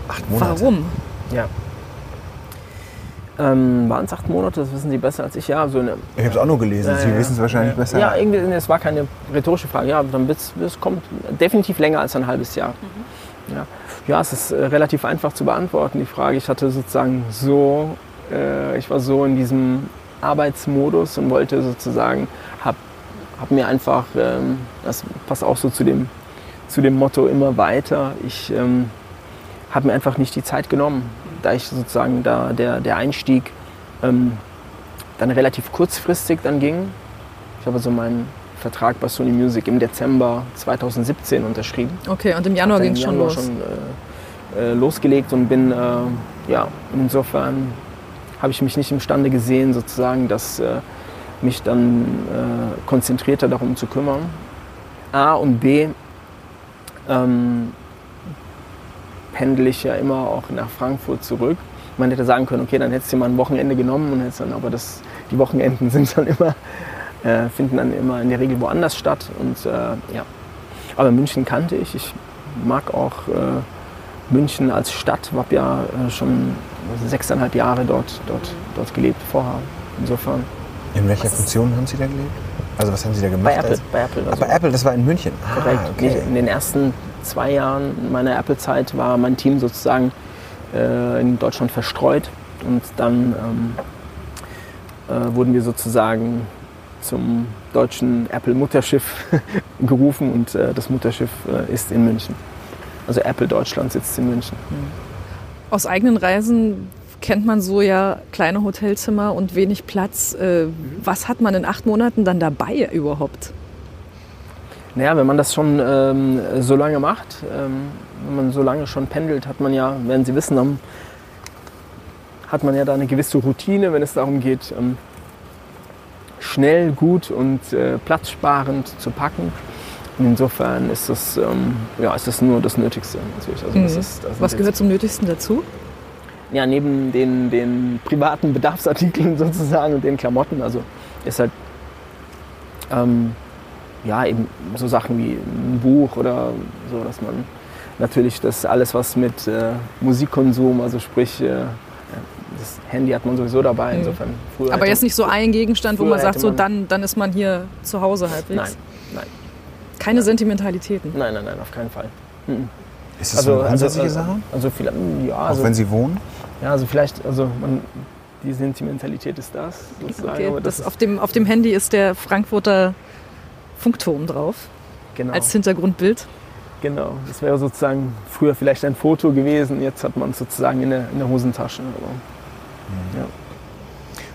Speaker 1: Acht Monate.
Speaker 2: Warum?
Speaker 4: Ja. Ähm, Waren es acht Monate, das wissen Sie besser als ich. Ja, so eine,
Speaker 1: Ich habe es auch nur gelesen,
Speaker 4: Ja,
Speaker 1: Sie wissen es wahrscheinlich
Speaker 4: ja,
Speaker 1: besser.
Speaker 4: Ja, irgendwie, es war keine rhetorische Frage. Ja, dann wird's, es kommt definitiv länger als ein halbes Jahr. Ja. ja, es ist äh, relativ einfach zu beantworten, die Frage. Ich hatte sozusagen so, äh, ich war so in diesem Arbeitsmodus und wollte sozusagen, habe hab mir einfach, ähm, das passt auch so zu dem, zu dem Motto immer weiter, ich ähm, habe mir einfach nicht die Zeit genommen, da ich sozusagen da der, der Einstieg ähm, dann relativ kurzfristig dann ging. Ich habe so meinen Vertrag bei Sony Music im Dezember 2017 unterschrieben.
Speaker 2: Okay, und im Januar ging es schon los.
Speaker 4: schon äh, äh, losgelegt und bin, äh, ja, insofern habe ich mich nicht imstande gesehen, sozusagen, dass äh, mich dann äh, konzentrierter darum zu kümmern. A und B, ähm, pendel ich ja immer auch nach Frankfurt zurück. Man hätte sagen können, okay, dann hättest du dir mal ein Wochenende genommen und hättest dann, aber das, die Wochenenden *laughs* sind dann immer, äh, finden dann immer in der Regel woanders statt. Und äh, ja. Aber München kannte ich. Ich mag auch äh, München als Stadt. Ich habe ja äh, schon sechseinhalb Jahre dort, dort, dort gelebt vorher. Insofern.
Speaker 1: In welcher Funktion haben Sie da gelebt? Also was haben Sie da gemacht?
Speaker 4: Bei Apple. Bei Apple
Speaker 1: Ah,
Speaker 4: also.
Speaker 1: bei Apple, das war in München. Ah,
Speaker 4: Korrekt.
Speaker 1: okay.
Speaker 4: In den ersten zwei Jahren meiner Apple-Zeit war mein Team sozusagen äh, in Deutschland verstreut und dann ähm, äh, wurden wir sozusagen zum deutschen Apple-Mutterschiff *laughs* gerufen und äh, das Mutterschiff äh, ist in München. Also Apple Deutschland sitzt in München.
Speaker 2: Aus eigenen Reisen kennt man so ja kleine Hotelzimmer und wenig Platz. Äh, Was hat man in acht Monaten dann dabei überhaupt?
Speaker 4: Naja, wenn man das schon ähm, so lange macht, ähm, wenn man so lange schon pendelt, hat man ja, werden Sie wissen, am- hat man ja da eine gewisse Routine, wenn es darum geht, ähm, schnell, gut und äh, platzsparend zu packen. Und insofern ist das, ähm, ja, ist das nur das Nötigste natürlich. Also das
Speaker 2: Mhm.
Speaker 4: ist, das
Speaker 2: Was gehört zum Nötigsten dazu?
Speaker 4: ja, neben den, den privaten Bedarfsartikeln *laughs* sozusagen und den Klamotten, also ist halt ähm, ja eben so Sachen wie ein Buch oder so, dass man natürlich das alles, was mit äh, Musikkonsum, also sprich äh, das Handy hat man sowieso dabei, insofern früher
Speaker 2: Aber jetzt nicht so ein Gegenstand, wo man sagt,
Speaker 4: hätte
Speaker 2: so
Speaker 4: man-
Speaker 2: dann, dann ist man hier zu Hause halbwegs.
Speaker 4: Nein, nein,
Speaker 2: Keine Sentimentalitäten.
Speaker 4: nein, nein, nein, auf keinen Fall. Mhm.
Speaker 1: Ist das so eine grundsätzliche Sache?
Speaker 4: Also, vielleicht, ja,
Speaker 1: Auch
Speaker 4: also,
Speaker 1: wenn Sie wohnen?
Speaker 4: ja, also vielleicht, also man, die Sentimentalität ist das sozusagen.
Speaker 2: Okay, das
Speaker 4: ist-
Speaker 2: auf, dem, auf dem Handy ist der Frankfurter Funkturm drauf
Speaker 4: genau.
Speaker 2: als Hintergrundbild.
Speaker 4: Genau, das wäre sozusagen früher vielleicht ein Foto gewesen, jetzt hat man es sozusagen in der, in der Hosentasche. Aber, ja.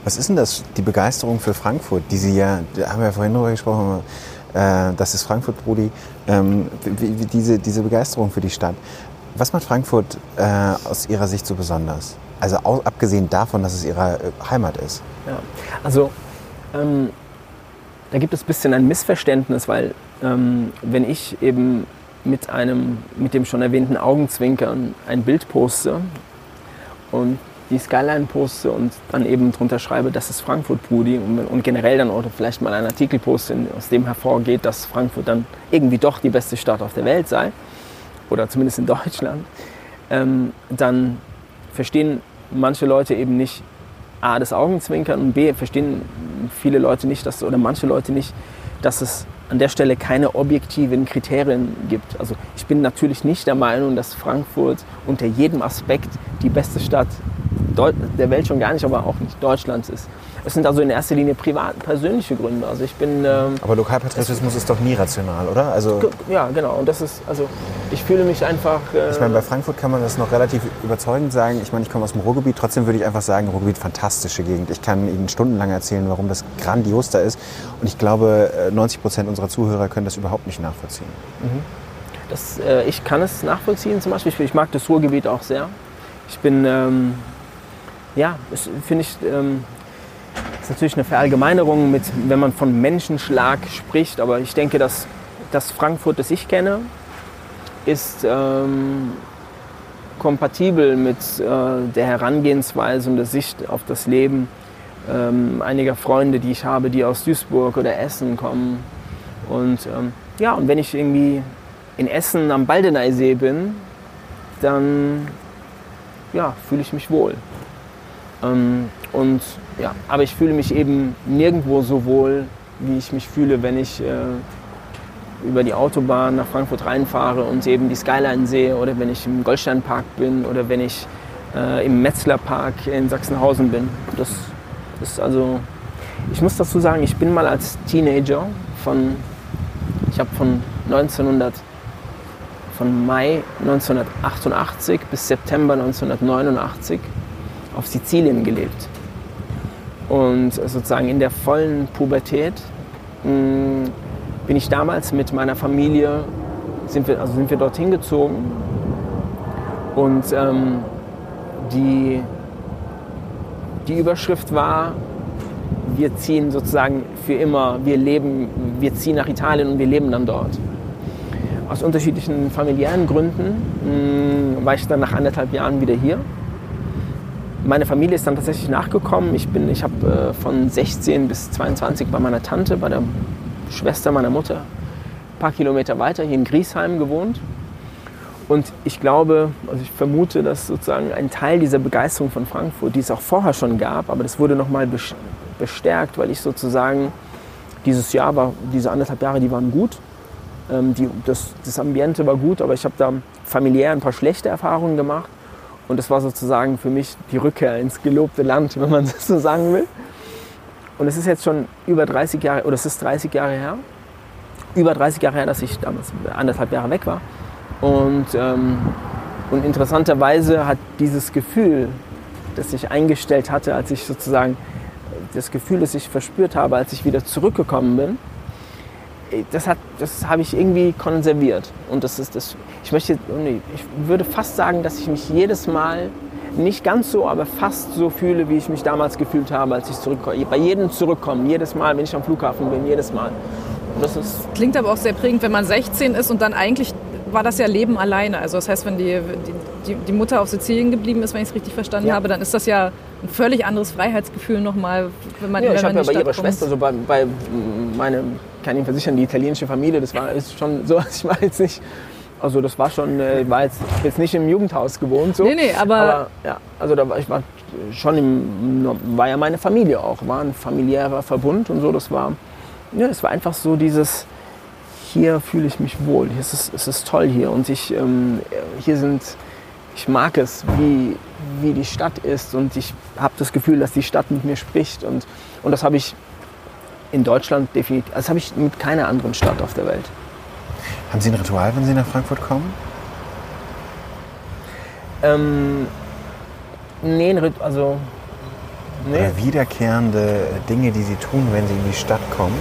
Speaker 1: Was ist denn das, die Begeisterung für Frankfurt, die Sie ja, da haben wir ja vorhin drüber gesprochen, äh, das ist Frankfurt, Brudi, ähm, wie, wie diese, diese Begeisterung für die Stadt. Was macht Frankfurt äh, aus Ihrer Sicht so besonders? Also abgesehen davon, dass es Ihre äh, Heimat ist.
Speaker 4: Ja. Also ähm, da gibt es ein bisschen ein Missverständnis, weil ähm, wenn ich eben mit einem, mit dem schon erwähnten Augenzwinkern ein Bild poste und die Skyline poste und dann eben drunter schreibe, das ist Frankfurt, Brudi und, und generell dann oder vielleicht mal einen Artikel poste, aus dem hervorgeht, dass Frankfurt dann irgendwie doch die beste Stadt auf der Welt sei oder zumindest in Deutschland, ähm, dann verstehen manche Leute eben nicht A, das Augenzwinkern und B, verstehen viele Leute nicht, dass, oder manche Leute nicht, dass es an der Stelle keine objektiven Kriterien gibt. Also ich bin natürlich nicht der Meinung, dass Frankfurt unter jedem Aspekt die beste Stadt der Welt schon gar nicht, aber auch nicht Deutschlands ist. Es sind also in erster Linie privat, persönliche Gründe. Also ich bin. Ähm,
Speaker 1: aber Lokalpatriotismus ist doch nie rational, oder? Also
Speaker 4: ja, genau. Und das ist, also ich fühle mich einfach.
Speaker 1: Äh ich meine, bei Frankfurt kann man das noch relativ überzeugend sagen. Ich meine, ich komme aus dem Ruhrgebiet. Trotzdem würde ich einfach sagen, Ruhrgebiet fantastische Gegend. Ich kann Ihnen stundenlang erzählen, warum das grandios da ist. Und ich glaube, 90 äh, Prozent unserer Zuhörer können das überhaupt nicht nachvollziehen. Mhm.
Speaker 4: Das, äh, ich kann es nachvollziehen zum Beispiel. Ich, mag das Ruhrgebiet auch sehr. Ich bin, ähm, ja, finde ich, ähm, ist natürlich eine Verallgemeinerung, mit, wenn man von Menschenschlag spricht, aber ich denke, dass das Frankfurt, das ich kenne, ist ähm, kompatibel mit äh, der Herangehensweise und der Sicht auf das Leben ähm, einiger Freunde, die ich habe, die aus Duisburg oder Essen kommen. Und ähm, ja, und wenn ich irgendwie in Essen am Baldeneysee bin, dann ja, fühle ich mich wohl. Ähm, und ja, aber ich fühle mich eben nirgendwo so wohl, wie ich mich fühle, wenn ich äh, über die Autobahn nach Frankfurt reinfahre und eben die Skyline sehe oder wenn ich im Goldsteinpark bin oder wenn ich äh, im Metzlerpark in Sachsenhausen bin. Das ist also, ich muss dazu sagen, ich bin mal als Teenager von, ich habe von 1900 von Mai 1988 bis September 1989 auf Sizilien gelebt. Und sozusagen in der vollen Pubertät mh, mm, bin ich damals mit meiner Familie, sind wir, also sind wir dorthin gezogen. Und ähm, die, die Überschrift war, wir ziehen sozusagen für immer, wir leben, wir ziehen nach Italien und wir leben dann dort. Aus unterschiedlichen familiären Gründen mh, war ich dann nach anderthalb Jahren wieder hier meine Familie ist dann tatsächlich nachgekommen. Ich, ich habe äh, von 16 bis 22 bei meiner Tante, bei der Schwester meiner Mutter, ein paar Kilometer weiter hier in Griesheim gewohnt. Und ich glaube, also ich vermute, dass sozusagen ein Teil dieser Begeisterung von Frankfurt, die es auch vorher schon gab, aber das wurde nochmal bestärkt, weil ich sozusagen dieses Jahr war, diese anderthalb Jahre, die waren gut. Ähm, die, das, das Ambiente war gut, aber ich habe da familiär ein paar schlechte Erfahrungen gemacht. Und das war sozusagen für mich die Rückkehr ins gelobte Land, wenn man *laughs* das so sagen will. Und es ist jetzt schon über 30 Jahre, oder es ist 30 Jahre her, über 30 Jahre her, dass ich damals anderthalb Jahre weg war. Und, ähm, und interessanterweise hat dieses Gefühl, das ich eingestellt hatte, als ich sozusagen das Gefühl, das ich verspürt habe, als ich wieder zurückgekommen bin, das, hat, das habe ich irgendwie konserviert. Und das ist das, ich möchte, ich würde fast sagen, dass ich mich jedes Mal nicht ganz so, aber fast so fühle, wie ich mich damals gefühlt habe, als ich zurückkomme. Bei jedem Zurückkommen, jedes Mal, wenn ich am Flughafen bin, jedes Mal.
Speaker 2: das ist Klingt aber auch sehr prägend, wenn man 16 ist und dann eigentlich war das ja Leben alleine. Also das heißt, wenn die, die, die Mutter auf Sizilien geblieben ist, wenn ich es richtig verstanden ja. habe, dann ist das ja ein völlig anderes Freiheitsgefühl nochmal,
Speaker 4: wenn man ja, Ich habe ja bei ihrer Schwester, so bei, bei meine, kann Ihnen versichern, die italienische Familie, das war ist schon so, *laughs* ich war jetzt nicht, also das war schon, äh, ich war jetzt, jetzt nicht im Jugendhaus gewohnt so.
Speaker 2: Nee, nee, aber, aber
Speaker 4: ja, also da war ich war schon im, war ja meine Familie auch, war ein familiärer Verbund und so, das war, ja, das war einfach so dieses, hier fühle ich mich wohl, es ist, es ist toll hier und ich, ähm, hier sind, ich mag es, wie, wie die Stadt ist und ich habe das Gefühl, dass die Stadt mit mir spricht und, und das habe ich in Deutschland definitiv, das habe ich mit keiner anderen Stadt auf der Welt.
Speaker 1: Haben Sie ein Ritual, wenn Sie nach Frankfurt kommen?
Speaker 4: Ähm, nee, also
Speaker 1: nee. Oder wiederkehrende Dinge, die Sie tun, wenn Sie in die Stadt kommen?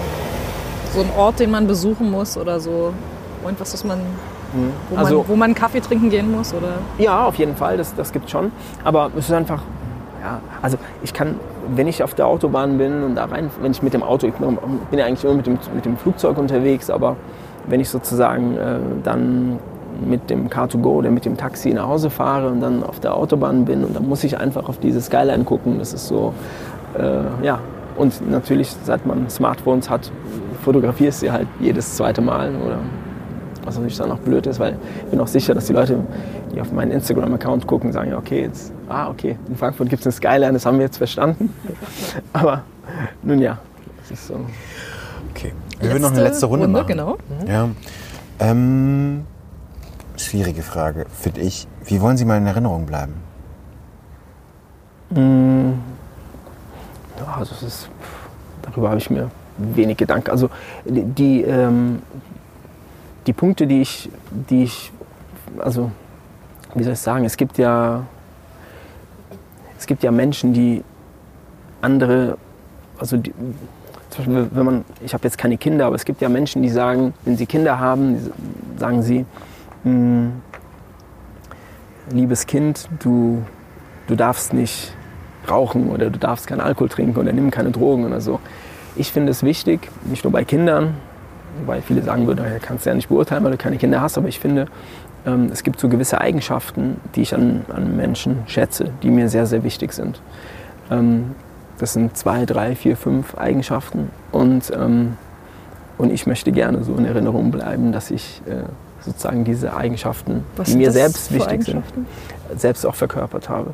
Speaker 2: so ein Ort, den man besuchen muss oder so? Und was, was man, mhm. wo, also, man, wo man Kaffee trinken gehen muss? Oder?
Speaker 4: Ja, auf jeden Fall, das, das gibt schon. Aber es ist einfach, ja, also ich kann, wenn ich auf der Autobahn bin und da rein, wenn ich mit dem Auto, ich bin ja eigentlich immer mit dem, mit dem Flugzeug unterwegs, aber wenn ich sozusagen äh, dann mit dem Car2Go oder mit dem Taxi nach Hause fahre und dann auf der Autobahn bin und dann muss ich einfach auf diese Skyline gucken. Das ist so, äh, ja. Und natürlich, seit man Smartphones hat, fotografierst sie halt jedes zweite Mal oder Was natürlich dann auch blöd ist, weil ich bin auch sicher, dass die Leute, die auf meinen Instagram-Account gucken, sagen, ja, okay, jetzt, ah, okay, in Frankfurt gibt es eine Skyline, das haben wir jetzt verstanden. *laughs* Aber nun ja, das ist so.
Speaker 1: Wir würden noch eine letzte Runde, machen.
Speaker 2: Genau.
Speaker 1: Ja. Ähm, schwierige Frage, finde ich. Wie wollen Sie mal in Erinnerung bleiben?
Speaker 4: Ja, also es ist, darüber habe ich mir wenig Gedanken. Also die, die, ähm, die Punkte, die ich, die ich, also wie soll ich sagen, es gibt ja, es gibt ja Menschen, die andere, also die, zum Beispiel, wenn man, ich habe jetzt keine Kinder, aber es gibt ja Menschen, die sagen, wenn sie Kinder haben, sagen sie, "Hm, liebes Kind, du, du darfst nicht rauchen oder du darfst keinen Alkohol trinken oder nimm keine Drogen oder so. Ich finde es wichtig, nicht nur bei Kindern, wobei viele sagen würden, ja, kannst du ja nicht beurteilen, weil du keine Kinder hast, aber ich finde, ähm, es gibt so gewisse Eigenschaften, die ich an, an Menschen schätze, die mir sehr, sehr wichtig sind. Das sind zwei, drei, vier, fünf Eigenschaften und, ähm, und ich möchte gerne so in Erinnerung bleiben, dass ich äh, sozusagen diese Eigenschaften,
Speaker 2: Was
Speaker 4: die mir
Speaker 2: das
Speaker 4: selbst wichtig sind, selbst auch verkörpert habe.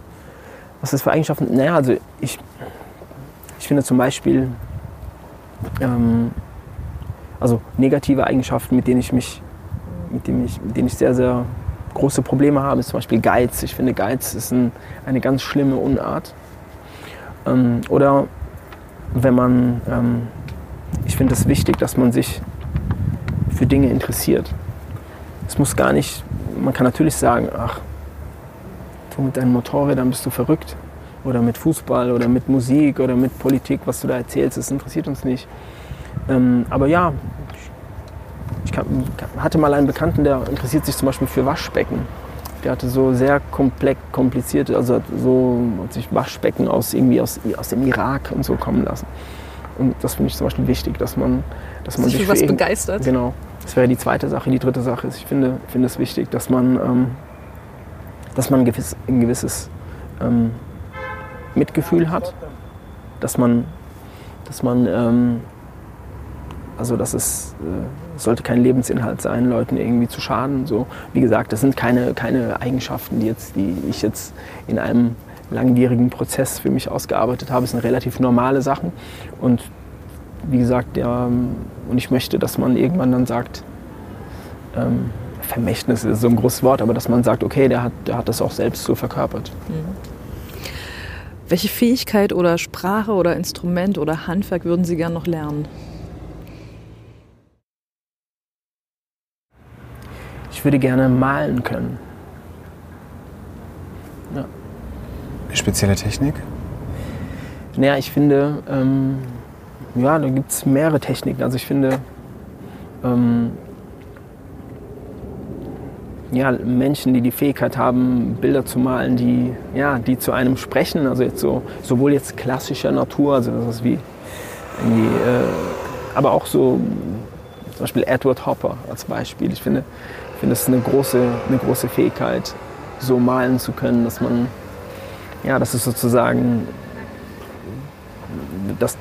Speaker 4: Was ist für Eigenschaften? Naja, also ich, ich finde zum Beispiel, ähm, also negative Eigenschaften, mit denen ich mich, mit denen ich, mit denen ich sehr, sehr große Probleme habe, ist zum Beispiel Geiz. Ich finde, Geiz ist ein, eine ganz schlimme Unart. Ähm, oder wenn man, ähm, ich finde es wichtig, dass man sich für Dinge interessiert. Es muss gar nicht, man kann natürlich sagen, ach, du mit deinen Motorrädern bist du verrückt. Oder mit Fußball oder mit Musik oder mit Politik, was du da erzählst, das interessiert uns nicht. Ähm, aber ja, ich, kann, hatte mal einen Bekannten, der interessiert sich zum Beispiel für Waschbecken. Der hatte so sehr komplex, komplizierte, also hat so hat sich Waschbecken aus, irgendwie aus, aus dem Irak und so kommen lassen. Und das finde ich zum Beispiel wichtig, dass man, dass man
Speaker 2: Sich für
Speaker 4: für
Speaker 2: was begeistert.
Speaker 4: Genau. Das wäre die zweite Sache. Die dritte Sache ist, ich finde, finde es wichtig, dass man, ähm, dass man ein, gewiss, ein gewisses ähm, Mitgefühl hat, dass man, dass man, ähm, also dass es äh, sollte kein Lebensinhalt sein, Leuten irgendwie zu schaden. So, wie gesagt, das sind keine, keine Eigenschaften, die, jetzt, die ich jetzt in einem langwierigen Prozess für mich ausgearbeitet habe. Es sind relativ normale Sachen und wie gesagt, ja, und ich möchte, dass man irgendwann dann sagt, ähm, Vermächtnis ist so ein großes Wort, aber dass man sagt, okay, der hat, der hat das auch selbst so verkörpert.
Speaker 2: Welche Fähigkeit oder Sprache oder Instrument oder Handwerk würden Sie gern noch lernen?
Speaker 4: Ich würde gerne malen können.
Speaker 1: Eine spezielle Technik?
Speaker 4: Naja, ich finde, ähm, ja, da gibt es mehrere Techniken. Also ich finde, ähm, ja, Menschen, die die Fähigkeit haben, Bilder zu malen, die, ja, die zu einem sprechen, also jetzt so, sowohl jetzt klassischer Natur, also das ist wie irgendwie, äh, aber auch so zum Beispiel Edward Hopper als Beispiel. Ich finde, finde, ist eine große, eine große Fähigkeit, so malen zu können, dass man, ja, das ist sozusagen, dass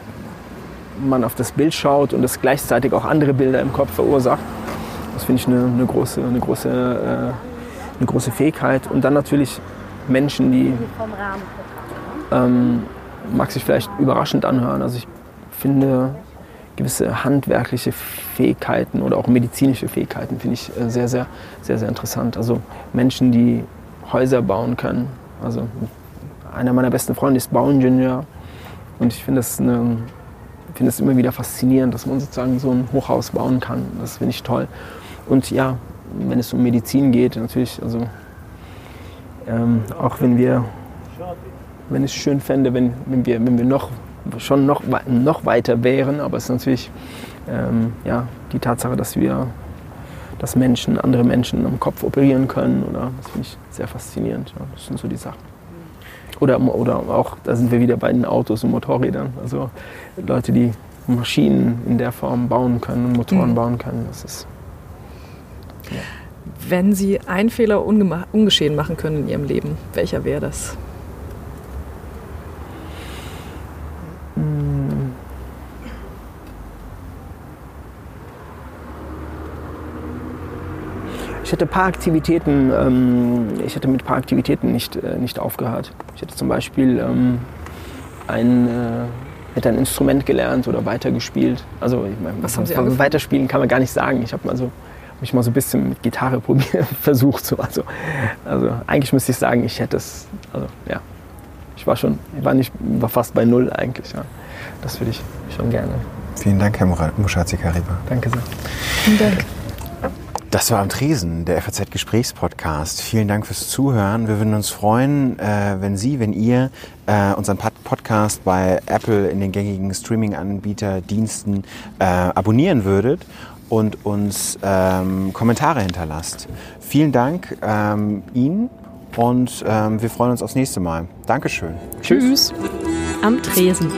Speaker 4: man auf das Bild schaut und es gleichzeitig auch andere Bilder im Kopf verursacht. Das finde ich eine, eine, große, eine, große, äh, eine große Fähigkeit. Und dann natürlich Menschen, die ähm, mag sich vielleicht überraschend anhören. Also ich finde gewisse handwerkliche Fähigkeiten oder auch medizinische Fähigkeiten finde ich äh, sehr, sehr, sehr, sehr interessant. Also Menschen, die Häuser bauen können. Also einer meiner besten Freunde ist Bauingenieur und ich finde ich finde es immer wieder faszinierend, dass man sozusagen so ein Hochhaus bauen kann. Das finde ich toll. Und ja, wenn es um Medizin geht, natürlich, also ähm, auch wenn wir, wenn ich es schön fände, wenn, wenn wir, wenn wir noch, schon noch, noch weiter wären, aber es ist natürlich ähm, ja, die Tatsache, dass wir, dass Menschen, andere Menschen am Kopf operieren können, oder das finde ich sehr faszinierend. Ja, das sind so die Sachen. Oder, oder auch, da sind wir wieder bei den Autos und Motorrädern. Also Leute, die Maschinen in der Form bauen können und Motoren
Speaker 2: Mhm.
Speaker 4: bauen können. Das ist,
Speaker 2: Wenn Sie einen Fehler ungeschehen machen können in Ihrem Leben, welcher wäre das?
Speaker 4: Ich hätte ein paar Aktivitäten, ähm, ich hätte mit ein paar Aktivitäten nicht, äh, nicht aufgehört. Ich hätte zum Beispiel ähm, ein, äh, hätte ein Instrument gelernt oder weitergespielt. Also ich mein,
Speaker 2: Was haben Sie angefangen?
Speaker 4: Weiterspielen kann man gar nicht sagen. Ich habe mal so mich mal so ein bisschen mit Gitarre *laughs* probiert, versucht. So. Also, also eigentlich müsste ich sagen, ich hätte es, also ja, ich war schon, ich war nicht, war fast bei null eigentlich. Ja. Das würde ich schon gerne.
Speaker 1: Vielen Dank, Herr Mushatzi Kariba.
Speaker 4: Danke sehr.
Speaker 2: Vielen Dank.
Speaker 1: Das war am Tresen, der FAZ-Gesprächspodcast. Vielen Dank fürs Zuhören. Wir würden uns freuen, äh, wenn Sie, wenn ihr äh, unseren Pod Podcast bei Apple in den gängigen Streaming-Anbieter-Diensten äh, abonnieren würdet und uns ähm, Kommentare hinterlasst. Vielen Dank ähm, Ihnen und ähm, wir freuen uns aufs nächste Mal. Dankeschön.
Speaker 2: Tschüss.
Speaker 3: Am Tresen.